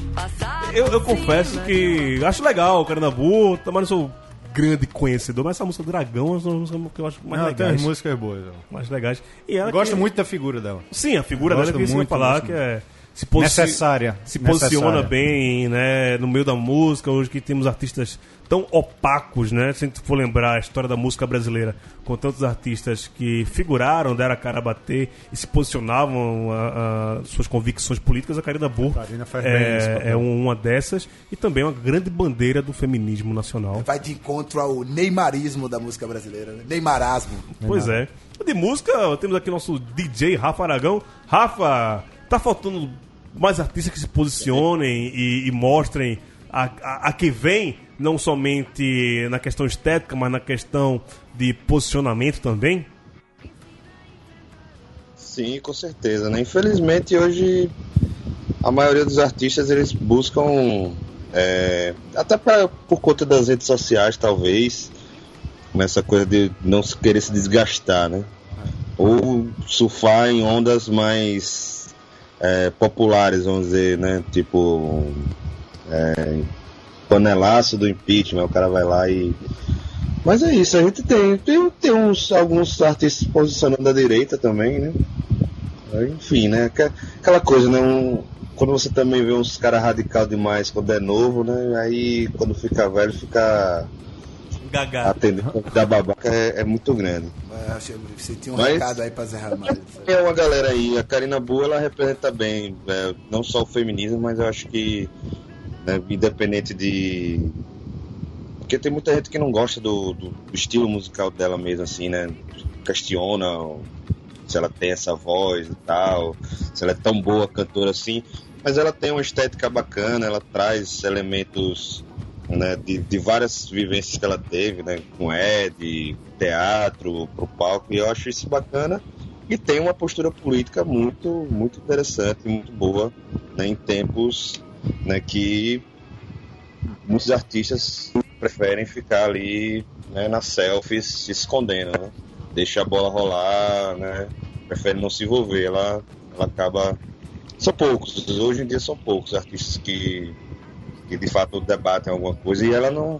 B: Eu, eu confesso que acho legal Karina Boa, mas não sou grande conhecedor, mas essa música Dragão é uma música que eu acho mais
C: Não, tem
B: legais.
C: umas músicas boas. ó.
B: Mais legais. E ela
C: Eu gosto
B: que-
C: muito da figura dela.
B: Sim, a figura
C: Gosto
B: dela que
C: muito,
B: falar que é. Se posi-
C: Necessária.
B: Se posiciona
C: Necessária.
B: bem, né, no meio da música, hoje que temos artistas tão opacos, né? Se a gente for lembrar a história da música brasileira, com tantos artistas que figuraram, deram a cara a bater e se posicionavam a, a suas convicções políticas, a Karina Burr é, é uma dessas e também uma grande bandeira do feminismo nacional.
D: Vai de encontro ao neymarismo da música brasileira. Né? Neymarasmo.
B: Pois é. De música, temos aqui nosso DJ Rafa Aragão. Rafa, tá faltando mais artistas que se posicionem e, e mostrem a, a, a que vem, não somente na questão estética, mas na questão de posicionamento também?
E: Sim, com certeza, né? Infelizmente hoje a maioria dos artistas eles buscam é, até pra, por conta das redes sociais talvez nessa coisa de não querer se desgastar, né? Ou surfar em ondas mais é, populares, vamos dizer, né? Tipo é, panelaço do impeachment, o cara vai lá e mas é isso, a gente tem, tem, tem uns, alguns artistas posicionando da direita também, né? Enfim, né? Aquela coisa, né? Um- quando você também vê uns caras radical demais quando é novo, né? Aí quando fica velho, fica
B: Gagá.
E: atendendo da babaca é, é muito grande.
D: Eu achei- Você tinha um
E: Mas-
D: recado aí pra Zé Ramalho.
E: É uma galera aí, a Karina Boa ela representa bem, é, não só o feminismo, mas eu acho que né, independente de. Porque tem muita gente que não gosta do, do estilo musical dela mesmo, assim, né? Questiona se ela tem essa voz e tal, se ela é tão boa cantora assim. Mas ela tem uma estética bacana, ela traz elementos né, de, de várias vivências que ela teve, né, com Ed, teatro, pro palco, e eu acho isso bacana. E tem uma postura política muito, muito interessante, muito boa, né, em tempos né, que muitos artistas preferem ficar ali né, nas selfies se escondendo, né? deixa a bola rolar, né? não se envolver. Ela, ela acaba. São poucos, hoje em dia são poucos artistas que, que de fato debatem alguma coisa e ela não.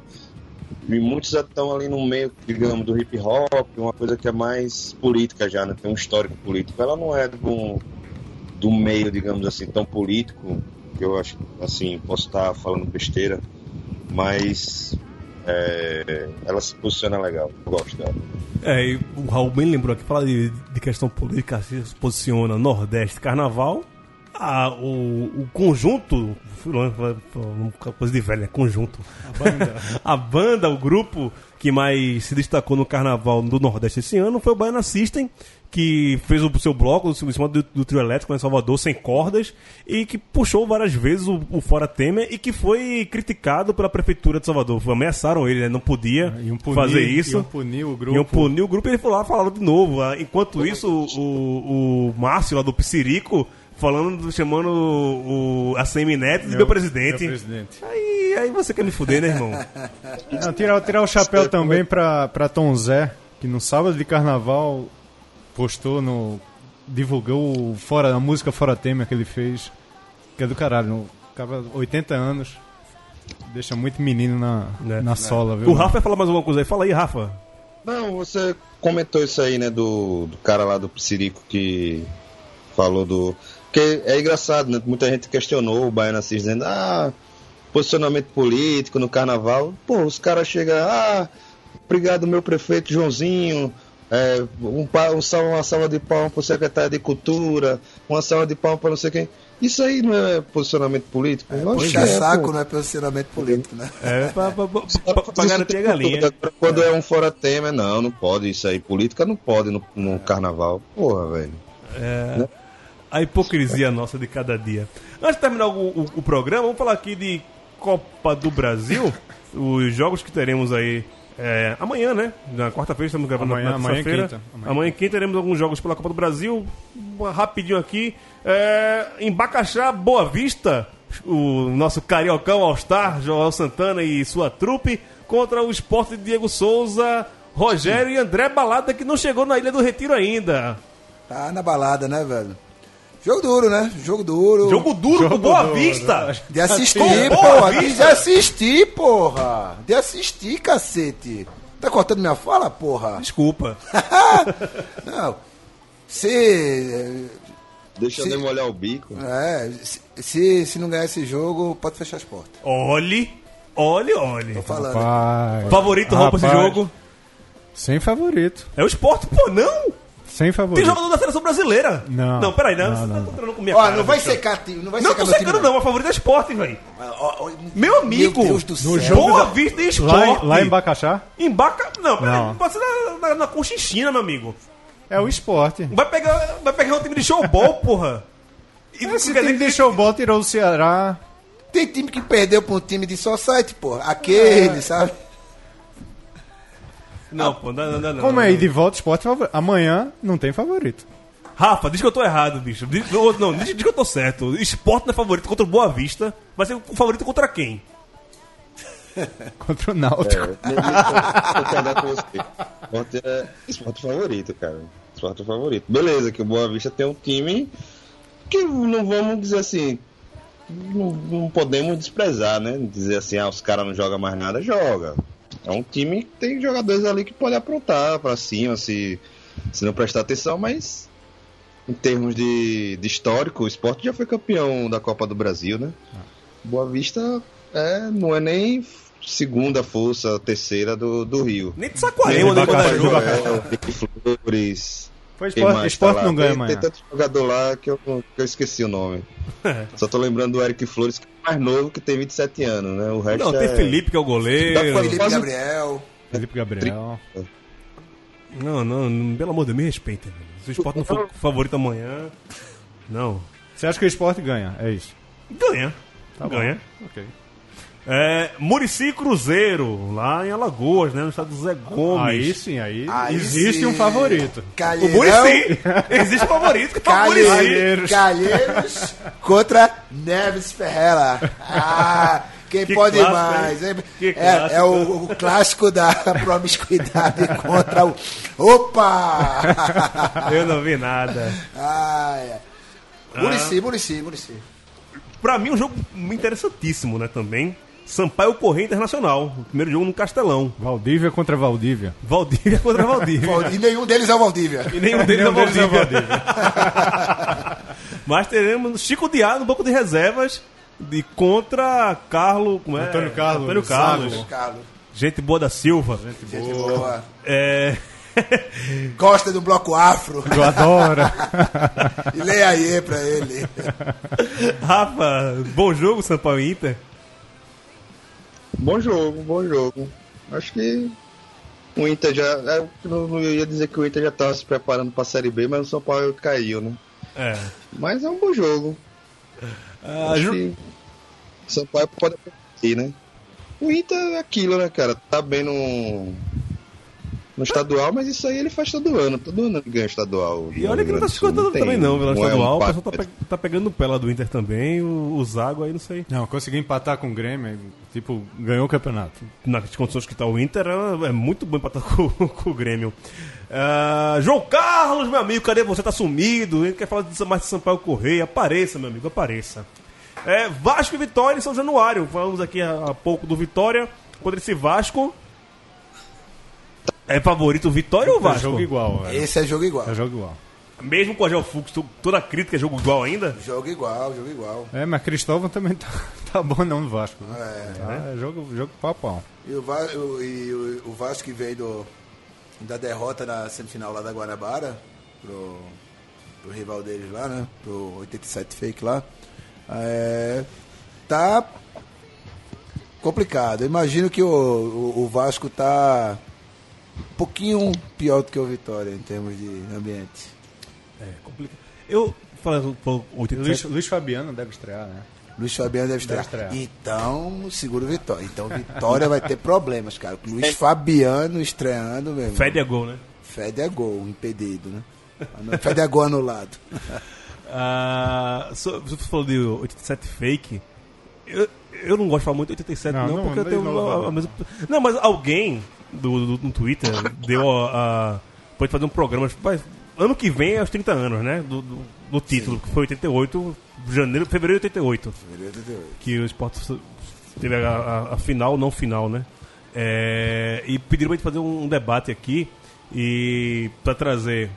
E: E muitos estão ali no meio, digamos, do hip hop, uma coisa que é mais política já, né? Tem um histórico político. Ela não é do, do meio, digamos assim, tão político, que eu acho, assim, posso estar falando besteira, mas é, ela se posiciona legal. Eu gosto dela.
B: É, e o Raul bem lembrou aqui, fala de, de questão política, se posiciona Nordeste Carnaval. Ah, o, o conjunto, uma coisa de velho, né? Conjunto. A banda. a banda, o grupo que mais se destacou no carnaval do Nordeste esse ano foi o Baiana System, que fez o seu bloco em cima do, do trio elétrico em Salvador, sem cordas, e que puxou várias vezes o, o Fora Temer e que foi criticado pela prefeitura de Salvador. Ameaçaram ele, né? Não podia
C: Iam punir-
B: fazer isso.
C: iam punir o grupo.
B: Iam punir o grupo e ele foi lá falar de novo. Ah, Enquanto isso, o, o Márcio lá do Psirico falando, chamando o, a Semineto de meu, presidente.
C: Meu presidente.
B: Aí, aí você quer me fuder, né, irmão?
C: Não, tirar, tirar o chapéu também pra, pra Tom Zé, que no sábado de carnaval postou no. divulgou o fora, a música Fora Temer que ele fez, que é do caralho. No, cara, 80 anos. Deixa muito menino na,
B: Né?
C: na sola, viu?
B: o Rafa vai falar mais alguma coisa aí. Fala aí, Rafa.
E: Não, você comentou isso aí, né, do, do cara lá do Psirico que falou do. Porque é engraçado, né? Muita gente questionou o Baiano Assis dizendo, ah, posicionamento político no carnaval. Pô, os caras chegam, ah, obrigado, meu prefeito Joãozinho. é, um, pa- um salve, uma salva de palmas pro secretário de Cultura, uma salva de palmas para não sei quem. Isso aí não é posicionamento político? Que
D: Puxa
E: é,
D: saco
E: pô.
D: não é posicionamento político, né?
B: É, pra, pra, pra,
E: Só
B: pra,
E: pra
B: pra
E: fazer
B: garantir a
E: tudo.
B: galinha.
E: Agora, Quando é um fora tema, não, não pode isso aí. Política não pode no, no carnaval. Porra, velho.
B: A hipocrisia nossa de cada dia. Antes de terminar o, o- o programa, vamos falar aqui de Copa do Brasil. os jogos que teremos aí é, amanhã, né? Na quarta-feira, estamos gravando
C: Amanhã-
B: na
C: amanhã
B: terça-feira.
C: quinta.
B: Amanhã,
C: Amanhã
B: e quinta teremos alguns jogos pela Copa do Brasil. Rapidinho aqui. É, em Bacaxá, Boa Vista, o nosso cariocão All-Star, Joel Santana e sua trupe, contra o esporte de Diego Souza, Rogério e André Balada, que não chegou na Ilha do Retiro ainda.
D: Tá na balada, né, velho? Jogo duro, né? Jogo duro.
B: Jogo duro
C: Jogo
B: com Boa
C: duro,
B: Vista.
D: De assistir,
B: Com
D: porra.
B: Boa
D: De assistir, porra. De assistir, cacete. Tá cortando minha fala, porra?
B: Desculpa.
D: Não. Se.
E: Deixa
D: Sim.
E: eu molhar o bico.
D: É, se, se, se não ganhar esse jogo, pode fechar as portas.
B: Olhe, olhe, olhe.
D: Tô falando.
C: Pai.
B: Favorito roupa esse
C: Rapaz.
B: jogo?
C: Sem favorito.
B: É o esporte, pô, não!
C: Sem
B: Tem
C: favorito.
B: jogador da seleção brasileira.
C: Não.
B: Não, peraí, não.
C: Não,
B: você
C: não.
B: tá encontrando com minha
D: Ó,
B: cara,
D: não vai secar, não vai
B: Não
D: secar
B: tô
D: meu time,
B: secando, não. A favorita é esporte, velho. Meu amigo.
D: Meu Deus do
C: No
D: céu.
C: jogo
B: Boa
C: da-
B: Vista e
C: Lá,
B: esporte.
C: em- lá em Bacaxá
B: Em Baca... Não, peraí.
C: Não.
B: Pode ser na, na, na Conchinchina, meu amigo.
C: é o esporte.
B: Vai pegar, vai pegar um time de showball, porra. E
C: Esse time de showball tirou o Ceará.
D: Tem time que perdeu pra um time de society, porra. Aquele,
B: É.
D: sabe?
B: Não, pô, não, não, não, não.
C: Como
B: não.
C: é ir de volta esporte favorito? Amanhã não tem favorito.
B: Rafa, diz que eu tô errado, bicho. Diz, não, não, diz, diz que eu tô certo. Esporte não é favorito contra o Boa Vista. Vai ser o favorito contra quem?
C: Contra o Náutico.
E: É, não- concordar com você. Esporte é esporte favorito, cara. Esporte favorito. Beleza, que o Boa Vista tem um time que não vamos dizer assim. Não, não podemos desprezar, né? Dizer assim, ah, os caras não jogam mais nada, joga. É um time que tem jogadores ali que podem aprontar pra cima se, se não prestar atenção, mas em termos de, de histórico, o esporte já foi campeão da Copa do Brasil, né? Boa Vista é, não é nem segunda força, terceira do, do Rio.
B: Nem de Saquarema, né?
E: Flores.
C: Foi esporte, esporte
E: tá lá?
C: não ganha
E: tem,
C: amanhã.
E: tem tanto jogador lá que eu, que eu esqueci o nome. Só tô lembrando do Eric Flores, que é mais novo, que tem 27 anos, né? O resto
B: Não,
E: é...
B: tem Felipe, que é o goleiro.
D: Felipe
E: Quase-
D: Gabriel.
C: Felipe Gabriel.
B: Não, não, pelo amor de Deus, me respeita. Se o esporte não for favorito amanhã. Não.
C: Você acha que o esporte ganha? É isso.
B: Ganha.
C: Tá bom.
B: Ganha.
C: Ok.
B: É, Murici Cruzeiro, lá em Alagoas, né? No estado do Zé Gomes.
C: Aí sim, aí,
D: Aí
C: existe
D: sim.
C: um favorito.
B: O
D: Calheirão,
B: Murici! Existe favorito que é o Murici.
D: Calheiros, Calheiros contra Neves Ferreira. Ah, quem
B: Que
D: pode
B: clássico,
D: mais? É,
B: clássico.
D: é o, o clássico da promiscuidade contra o. Opa!
B: Eu não vi nada.
D: Ah, é. Murici, Murici, Murici.
B: Pra mim, um jogo interessantíssimo, né? Também. Sampaio Correia Internacional. O primeiro jogo no Castelão.
C: Valdívia contra Valdívia.
B: Valdívia contra Valdívia.
D: E nenhum deles é o Valdívia.
B: E nenhum deles é
C: Nenhum deles é
B: Valdívia. Mas teremos Chico Diá no banco de reservas de contra Carlos. Como é?
C: Antônio Carlos,
B: Antônio Carlos.
D: Carlos.
B: Gente boa da Silva.
D: Gente boa.
B: É.
D: Gosta do bloco afro.
C: Eu adoro.
D: E leia aí pra ele.
B: Rafa, bom jogo, Sampaio e Inter.
E: Bom jogo, bom jogo. Acho que o Inter já. Eu não, não ia dizer que o Inter já estava se preparando para a Série B, mas o São Paulo caiu, né?
B: É.
E: Mas é um bom jogo.
B: Ah,
E: Acho
B: Ju-
E: que o São Paulo pode acontecer, né? O Inter é aquilo, né, cara? Tá bem no. No estadual, mas isso aí ele faz todo ano. Todo ano ele ganha estadual.
B: E olha que não tá se contando também não, pela
E: é um
B: estadual. o pessoal tá, pe- tá pegando lá do Inter também. O, o Zago aí, não sei.
C: Não, conseguiu empatar com o Grêmio, tipo, ganhou o campeonato.
B: Nas condições que tá o Inter, é, é muito bom empatar com, com o Grêmio. Ah, João Carlos, meu amigo, cadê você? Tá sumido? Gente quer falar de mais de Sampaio Correia. Apareça, meu amigo, apareça. É, Vasco e Vitória em São Januário. Falamos aqui há, há pouco do Vitória. Contra esse Vasco. É favorito Vitória ou
C: É
B: Vasco?
C: jogo igual, é.
D: Esse é jogo igual.
C: É jogo igual.
B: Mesmo com o Agel Fux, toda a crítica é jogo igual ainda?
D: Jogo igual, jogo igual.
C: É, mas Cristóvão também tá, tá bom não no Vasco. né?
D: É.
C: Tá, é jogo, jogo pau a pau.
D: E o, Va- o- e o- o Vasco que veio do, da derrota na semifinal lá da Guanabara pro, pro rival deles lá, né? Pro 87 fake lá. É, tá complicado. Eu imagino que o, o, o Vasco tá um pouquinho pior do que o Vitória em termos de ambiente.
B: É complicado. Eu falando falando 87,
C: Luiz, Luiz Fabiano deve estrear, né?
D: Luiz Fabiano deve estrear.
C: estrear.
D: Então, segura o Vitória. Então, Vitória vai ter problemas, cara. Luiz Fabiano estreando, meu irmão.
B: Fede a gol, né?
D: Fede é gol, impedido, né? Fede é gol anulado.
B: Ah, so- você falou de 87 fake. Eu, eu não gosto de falar muito de 87, não,
C: Não, não,
B: porque eu
C: não
B: tenho
C: inova,
B: a, a
C: não.
B: mesma. Não, mas alguém do, do- no Twitter deu a. a- pode fazer um programa. vai, ano que vem é os 30 anos, né? Do, do, do título, que foi 88, janeiro, fevereiro de 88. Que o Sport teve a, a- a final, não final, né? É, e pediram pra gente fazer um debate aqui e para trazer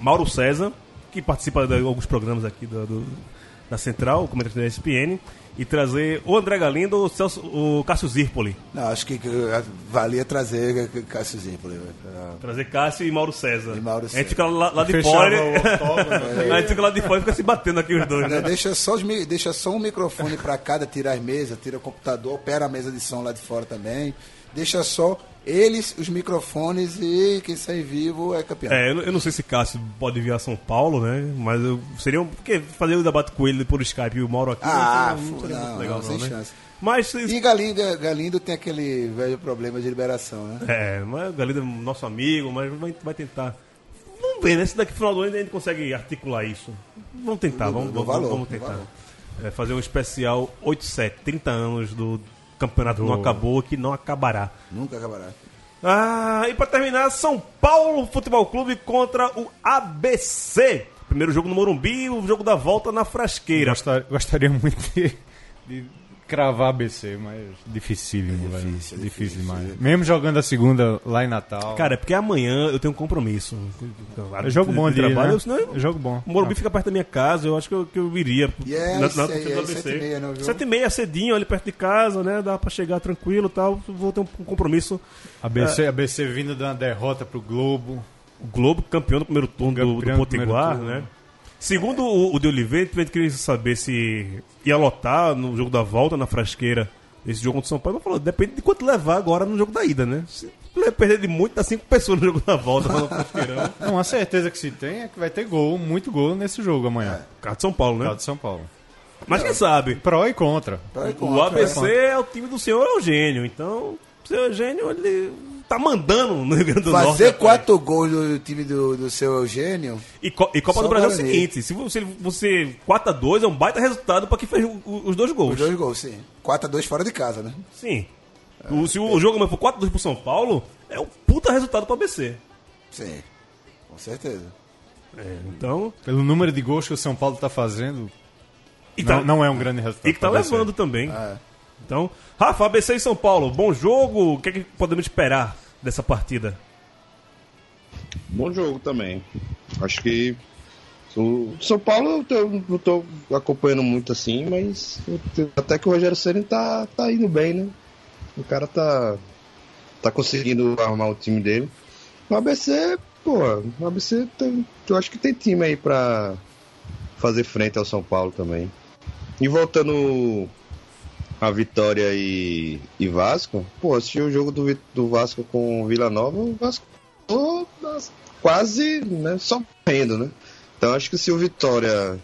B: Mauro César, que participa de alguns programas aqui da, do- da Central, comentarista da ESPN, e trazer o André Galindo ou o, Celso, o Cássio Zirpoli.
D: Não, acho que que valia trazer Cássio Zímpoli. né?
B: Trazer Cássio e Mauro César.
D: E Mauro
B: A gente
D: César.
B: fica lá, lá de fora.
C: octógono,
B: a gente fica lá de fora e fica se batendo aqui os dois, né?
D: Deixa, só os deixa só um microfone pra cada, tira as mesas, tira o computador, opera a mesa de som lá de fora também. Deixa só eles, os microfones e quem sair vivo é campeão.
B: É, eu, não- eu não sei se Cássio pode vir a São Paulo, né? Mas eu, seria um. Porque fazer o debate com ele por Skype e o Mauro aqui
D: Ah,
B: não, não seria
D: não,
B: legal,
D: não, sem
B: né?
D: chance.
B: Mas.
D: E Galindo, Galindo tem aquele velho problema de liberação, né?
B: É, mas o Galindo é nosso amigo, mas vai, vai tentar. Vamos ver, né? Se daqui final do ano a gente consegue articular isso. Vamos tentar,
D: Do-
B: vamos,
D: do
B: vamos,
D: valor,
B: vamos
D: do
B: tentar. É, fazer um especial 8-7, 30 anos do campeonato não acabou que não acabará.
D: Nunca acabará.
B: Ah, e pra terminar, São Paulo Futebol Clube contra o ABC. Primeiro jogo no Morumbi, o jogo da volta na Frasqueira.
C: Gostar- gostaria muito de, de cravar ABC, mas dificílimo, velho.
D: difícil, é
C: Difícil,
D: difícil.
C: demais. Mesmo jogando a segunda lá em Natal.
B: Cara, é porque amanhã eu tenho um compromisso.
C: é jogo bom de,
B: trabalho.
C: né?
B: eu- senão eu-
C: É jogo bom.
B: O Morumbi fica perto da minha casa, eu acho que eu, que eu iria.
D: É
B: na, na
D: é
B: ABC.
D: sete e meia, né, o jogo?
B: Sete e meia, cedinho, ali perto de casa, né? Dá pra chegar tranquilo e tal. Vou ter um, compromisso.
C: ABC, ABC vindo de uma derrota pro Globo.
B: O Globo, campeão do primeiro turno do, do Potiguar,
C: turno.
B: né? Segundo o, o de Oliveira, a gente queria saber se ia lotar no jogo da volta, na frasqueira, esse jogo contra o São Paulo. Mas falou, depende de quanto levar agora no jogo da ida, né? Se perder de muito, dá cinco pessoas no jogo da volta, lá no frasqueirão.
C: Não, a certeza que se tem é que vai ter gol, muito gol nesse jogo amanhã.
B: Carro de São Paulo, né?
C: Tá de São Paulo.
B: Mas quem sabe?
C: Pró e contra.
D: Pró e
B: O
D: contra,
B: ABC
D: é.
B: é o time do senhor Eugênio. Então, o senhor Eugênio, ele tá mandando no Rio Grande do Norte.
D: Fazer
B: rapaz.
D: quatro gols do time do, do seu Eugênio.
B: E, Co- e Copa do Brasil é o seguinte: se você, você 4x2 é um baita resultado pra quem fez o- o- os dois gols.
D: Os dois gols, sim. 4x2 fora de casa, né?
B: Sim. O- se o jogo for 4x2 pro São Paulo, é um puta resultado pro ABC.
D: Sim. Com certeza.
B: É, então.
C: Pelo número de gols que o São Paulo tá fazendo,
B: E
C: não,
B: tá,
C: não é um grande resultado.
B: e que tá levando também.
D: É.
B: Então, Rafa, ABC e São Paulo, bom jogo. O que, é que podemos esperar dessa partida?
E: Bom jogo também. Acho que o São Paulo eu não tô acompanhando muito assim, mas até que o Rogério Ceni tá, tá indo bem, né? O cara tá, tá conseguindo armar o time dele. O ABC, pô, o ABC tem, eu acho que tem time aí pra fazer frente ao São Paulo também. E voltando a Vitória e, e Vasco, pô, assisti o jogo do, do Vasco com o Vila Nova, o Vasco tô quase né, só morrendo, né? Então acho que se o Vitória,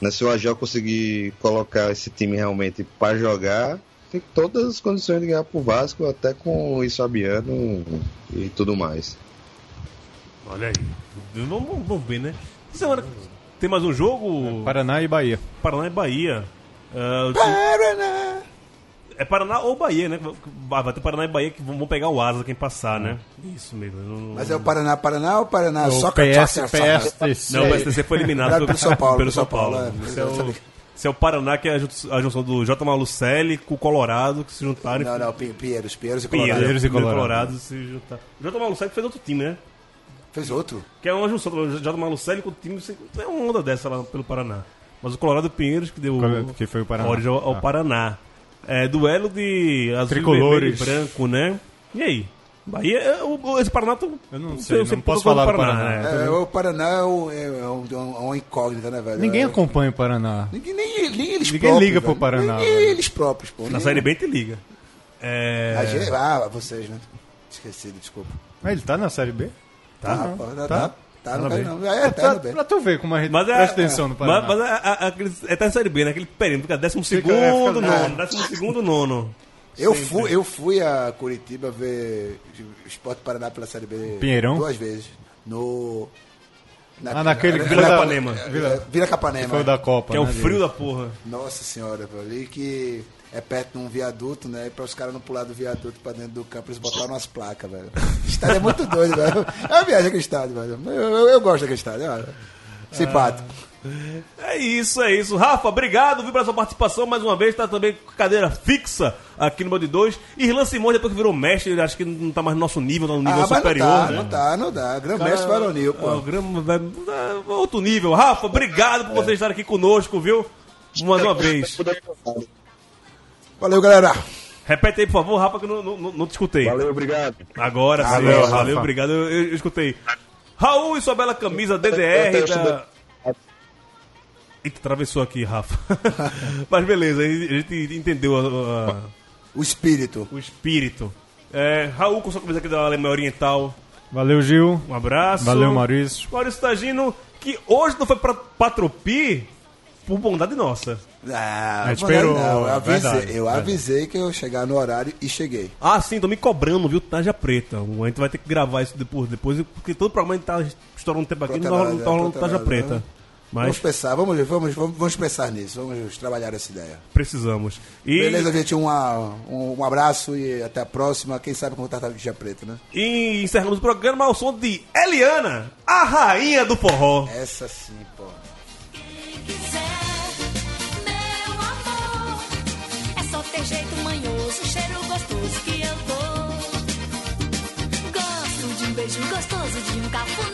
E: né, se o Agel conseguir colocar esse time realmente para jogar, tem todas as condições de ganhar pro Vasco, até com o Luiz Fabiano e tudo mais.
B: Olha aí. Vamos, vamos- ver, né? Semana tem mais um jogo?
C: Paraná e Bahia.
B: Paraná e Bahia. Ah, o time- É Paraná ou Bahia, né? Vai ter Paraná e Bahia que vão pegar o Asa quem passar, né? Isso mesmo. Não,
D: Mas é o Paraná, Paraná ou Paraná?
C: O
D: Só
C: PS, PSTC.
B: Não, o PSTC foi eliminado
D: pelo São Paulo,
B: Pelo São
D: Paulo,
B: Paulo.
D: é.
B: Esse, é o,
D: Exatamente.
B: esse é o Paraná, que é a jun- a junção do J. Malucelli com o Colorado, que se juntaram.
D: Não, não, Pi- Pinheiros, Pinheiros e Colorado.
C: Pinheiros e Colorado.
B: Colorado se juntaram. O J. Malucelli fez outro time, né?
D: Fez outro?
B: Que é uma junção do J. Malucelli com o time. É uma onda dessa lá pelo Paraná. Mas o Colorado e Pinheiros que deu
C: Que foi o Paraná.
B: origem ao, ao
C: Ah.
B: Paraná. É, duelo de azul,
C: Tricolores.
B: vermelho e branco, né? E aí? Bahia, é, o- esse Paraná... tu-
C: Eu não sei,
B: você
C: não posso falar do Paraná.
B: né?
D: É, o Paraná é, um, é, um- é um- é uma incógnita, né, velho?
C: Ninguém
D: é,
C: acompanha o Paraná.
D: Ninguém, nem, nem eles
C: Ninguém
D: próprios.
C: liga pro
D: velho.
C: Paraná,
D: Nem
C: velho.
D: eles próprios, pô.
B: Na
D: Nem-
B: Série B te liga. É...
D: A gente- ah, vocês, né? Esqueci, desculpa.
C: Mas ele tá na Série B?
D: Tá, pô, tá,
C: Tá?
D: Tá, não cai
B: bem.
D: não. É, tá
C: pra, pra tu ver como a gente
B: Mas é,
C: presta atenção no Paraná.
B: Mas, mas é, a- a- aquele- é tá na Série B, né? Aquele período, fica décimo segundo,
C: Fica- é, fica-
B: nono, décimo segundo, nono.
D: Eu fui, eu fui a Curitiba ver o Esporte Paraná pela Série B
C: Pinheirão?
D: duas vezes. No. na-
C: Ah, naquele
D: na-
B: Vila
D: na-
B: Capanema.
D: Vila, Vila Capanema.
C: Foi o da Copa,
B: Que é o
C: né,
B: frio da porra.
D: Nossa senhora. Ali que é perto de um viaduto, né? E para os caras não pular do viaduto pra dentro do campo, eles botaram umas placas, velho. O estádio é muito doido, velho. É uma viagem aquele estádio, velho. Eu, eu, eu gosto daquele estádio, olha. Simpático.
B: É isso, é isso. Rafa, obrigado viu, pela sua participação mais uma vez. Tá também com cadeira fixa aqui no Band 2. Irlan Simões, depois que virou mestre, ele acho que não tá mais no nosso nível, tá no nível
D: Ah,
B: superior.
D: não tá,
B: né?
D: não tá, não dá. Grande
B: Cara,
D: mestre varonil,
B: é, o
D: pô.
B: é outro nível. Rafa, obrigado por você estar aqui conosco, viu? Mais uma vez.
D: Valeu, galera.
B: Repete aí, por favor, Rafa, que eu não, não, não te escutei.
E: Valeu, obrigado.
B: Agora sim,
C: Valeu,
B: valeu,
C: Rafa.
B: obrigado. Eu, eu- eu escutei. Raul e sua bela camisa DDR da. Eita, atravessou aqui, Rafa. Mas beleza, a gente entendeu a- a-
D: O espírito.
B: o espírito. É, Raul com sua camisa aqui da Alemanha Oriental.
C: Valeu, Gil.
B: Um abraço.
C: Valeu, Maurício.
B: Maurício Tagino, que hoje não foi pra Patropi por bondade nossa.
D: Ah,
C: A gente
D: não,
C: esperou,
D: não, eu
C: é
D: avisei,
C: verdade,
D: eu
C: verdade.
D: avisei que eu ia chegar no horário e cheguei.
B: Ah, sim, tô me cobrando, viu? Taja preta. A gente vai ter que gravar isso depois, depois porque todo programa a gente tá estourando tempo aqui, não tá rolando- não tá rolando taja
D: Protelado,
B: preta.
D: né?
B: Mas
D: Vamos pensar, vamos, vamos, vamos, vamos pensar nisso, vamos trabalhar essa ideia.
B: precisamos. E,
D: Beleza, gente, uma, um, um abraço e até a próxima. Quem sabe com o Tartaruga Preta, né?
B: e encerramos o programa ao som de Eliana, a rainha do forró.
D: Essa sim, pô.
H: Ter jeito manhoso, cheiro gostoso que eu dou. Gosto de um beijo gostoso, de um cafuné.